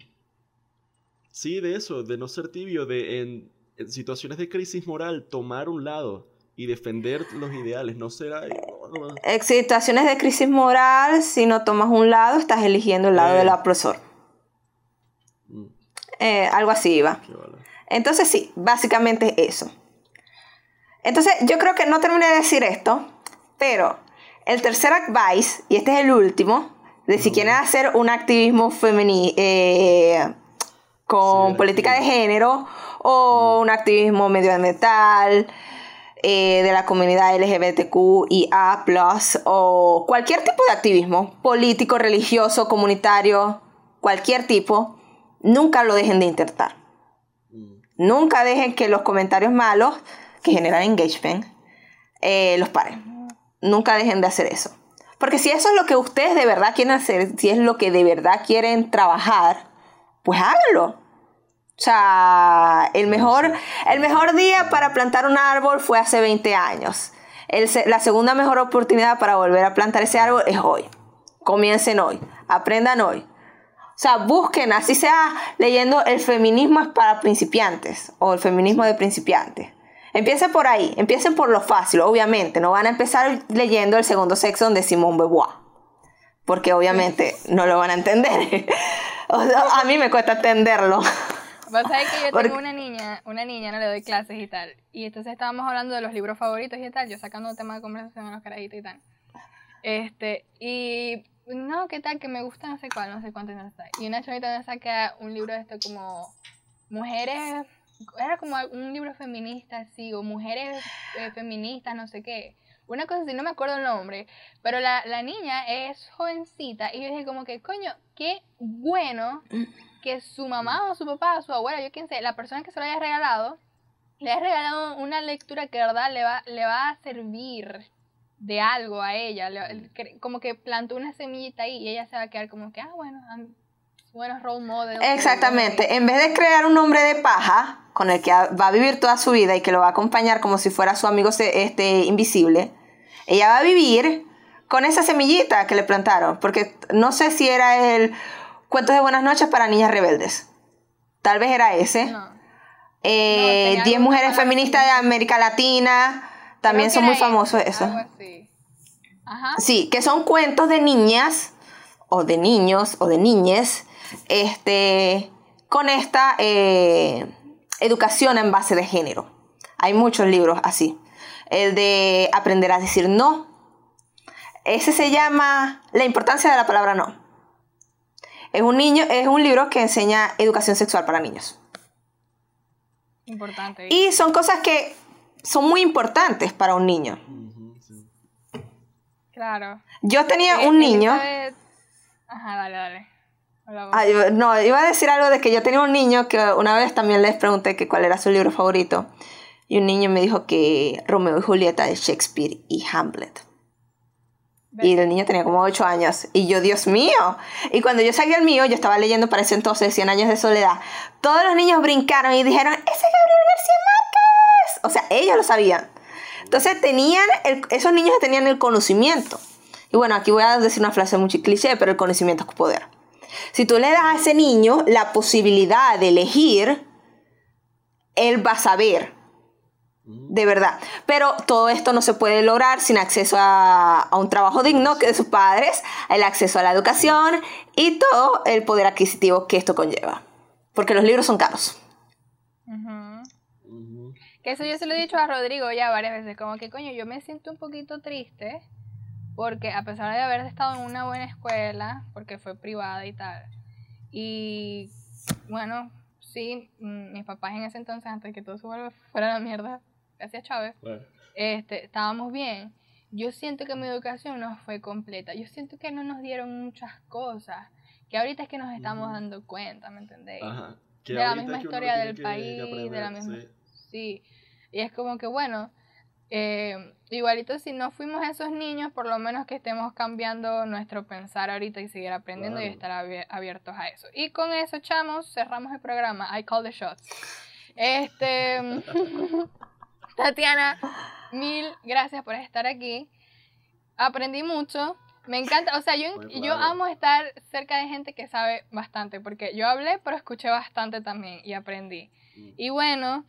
Sí, de eso, de no ser tibio, de en, en situaciones de crisis moral tomar un lado y defender los ideales, no ser. ay, no, no, En situaciones de crisis moral, si no tomas un lado, estás eligiendo el lado Eh. del opresor. mm, Eh, algo así iba. Entonces sí, básicamente eso. Entonces yo creo que no terminé de decir esto, pero el tercer advice, y este es el último, de si Ujú. quieren hacer un activismo femenino con Sí, política de género o un activismo medioambiental eh, de la comunidad LGBTQIA+, o cualquier tipo de activismo, político, religioso, comunitario, cualquier tipo, nunca lo dejen de intentar. Mm, Nunca dejen que los comentarios malos que generan engagement eh, los paren. Nunca dejen de hacer eso. Porque si eso es lo que ustedes de verdad quieren hacer, si es lo que de verdad quieren trabajar, pues háganlo. O sea, el mejor, el mejor día para plantar un árbol fue hace 20 años. El la segunda mejor oportunidad para volver a plantar ese árbol es hoy. Comiencen hoy. Aprendan hoy. O sea, busquen, así sea leyendo el feminismo es para principiantes o el feminismo de principiantes. Empiecen por ahí, empiecen por lo fácil, obviamente. No van a empezar leyendo el segundo sexo de Simone Beauvoir, porque obviamente no lo van a entender. O sea, a mí me cuesta entenderlo. Vos sabés que yo Porque- tengo una niña, una niña, no le doy clases y tal. Y entonces estábamos hablando de los libros favoritos y tal, yo sacando tema de conversación a los carajitos y tal. Este, y no, ¿qué tal? Que me gusta no sé cuál, no sé cuánto no está. Y una chavita me saca un libro de esto como Mujeres, era como un libro feminista así, o Mujeres eh, feministas, no sé qué. Una cosa así, no me acuerdo el nombre, pero la, la niña es jovencita y yo dije como que, coño, qué bueno que su mamá o su papá o su abuela, yo quién sé, la persona que se lo haya regalado, le haya regalado una lectura que de verdad le va, le va a servir de algo a ella, le- como que plantó una semillita ahí y ella se va a quedar como que, ah, bueno, buenos role models. Exactamente. En vez de crear un hombre de paja con el que va a vivir toda su vida y que lo va a acompañar como si fuera su amigo este, invisible, ella va a vivir con esa semillita que le plantaron. Porque no sé si era el Cuentos de Buenas noches para niñas rebeldes. Tal vez era ese. No. Eh, No, tenía 10 algo mujeres feministas de América Latina. También son muy famosos así. Ajá. Sí, que son cuentos de niñas o de niños o de niñes este, con esta eh, educación en base de género. Hay muchos libros así. El de aprender a decir no. Ese se llama La importancia de la palabra no. Es un, niño, es un libro que enseña educación sexual para niños. Importante. Y son cosas que son muy importantes para un niño. Claro. Yo tenía Eh, un en niño. vez- Ajá, dale, dale. Ah, yo- no, iba a decir algo de que yo tenía un niño que una vez también les pregunté que cuál era su libro favorito. Y un niño me dijo que Romeo y Julieta de Shakespeare y Hamlet. Y el niño tenía como 8 años. Y yo, Dios mío. Y cuando yo saqué el mío, yo estaba leyendo para ese entonces 100 años de soledad. Todos los niños brincaron y dijeron, ¡Ese es Gabriel García Márquez! O sea, ellos lo sabían. Entonces tenían, esos niños tenían el conocimiento. Y bueno, aquí voy a decir una frase muy cliché, pero el conocimiento es poder. Si tú le das a ese niño la posibilidad de elegir, él va a saber de verdad. Pero todo esto no se puede lograr sin acceso a, a un trabajo digno que de sus padres, el acceso a la educación y todo el poder adquisitivo que esto conlleva. Porque los libros son caros. Que eso yo se lo he dicho a Rodrigo ya varias veces, como que coño, yo me siento un poquito triste porque a pesar de haber estado en una buena escuela, porque fue privada y tal, y bueno, sí, mm, mis papás en ese entonces, antes que todo se vuelva fuera la mierda, gracias Chávez, Claro. este, estábamos bien. Yo siento que mi educación no fue completa. Yo siento que no nos dieron muchas cosas. Que ahorita es que nos estamos dando cuenta, ¿me entendéis? Ajá. Que de la misma que historia del que- que país, de la misma... sí. Sí. Y es como que, bueno, eh, igualito si no fuimos esos niños, por lo menos que estemos cambiando nuestro pensar ahorita y seguir aprendiendo y estar abier- abiertos a eso. Y con eso, chamos, cerramos el programa. I call the shots. Este... Tatiana, mil gracias por estar aquí. Aprendí mucho. Me encanta, o sea, yo, amo estar cerca de gente que sabe bastante, porque yo hablé, pero escuché bastante también y aprendí. Y bueno,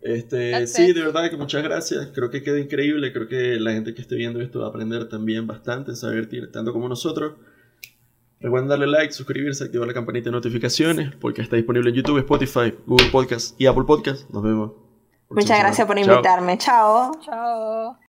Este, sí, it. de verdad que muchas gracias. Creo que queda increíble. Creo que la gente que esté viendo esto va a aprender también bastante, se va a divertir tanto como nosotros. Recuerden darle like, suscribirse, activar la campanita de notificaciones, porque está disponible en YouTube, Spotify, Google Podcast y Apple Podcast. Nos vemos. Muchas gracias por invitarme. Chao. chao.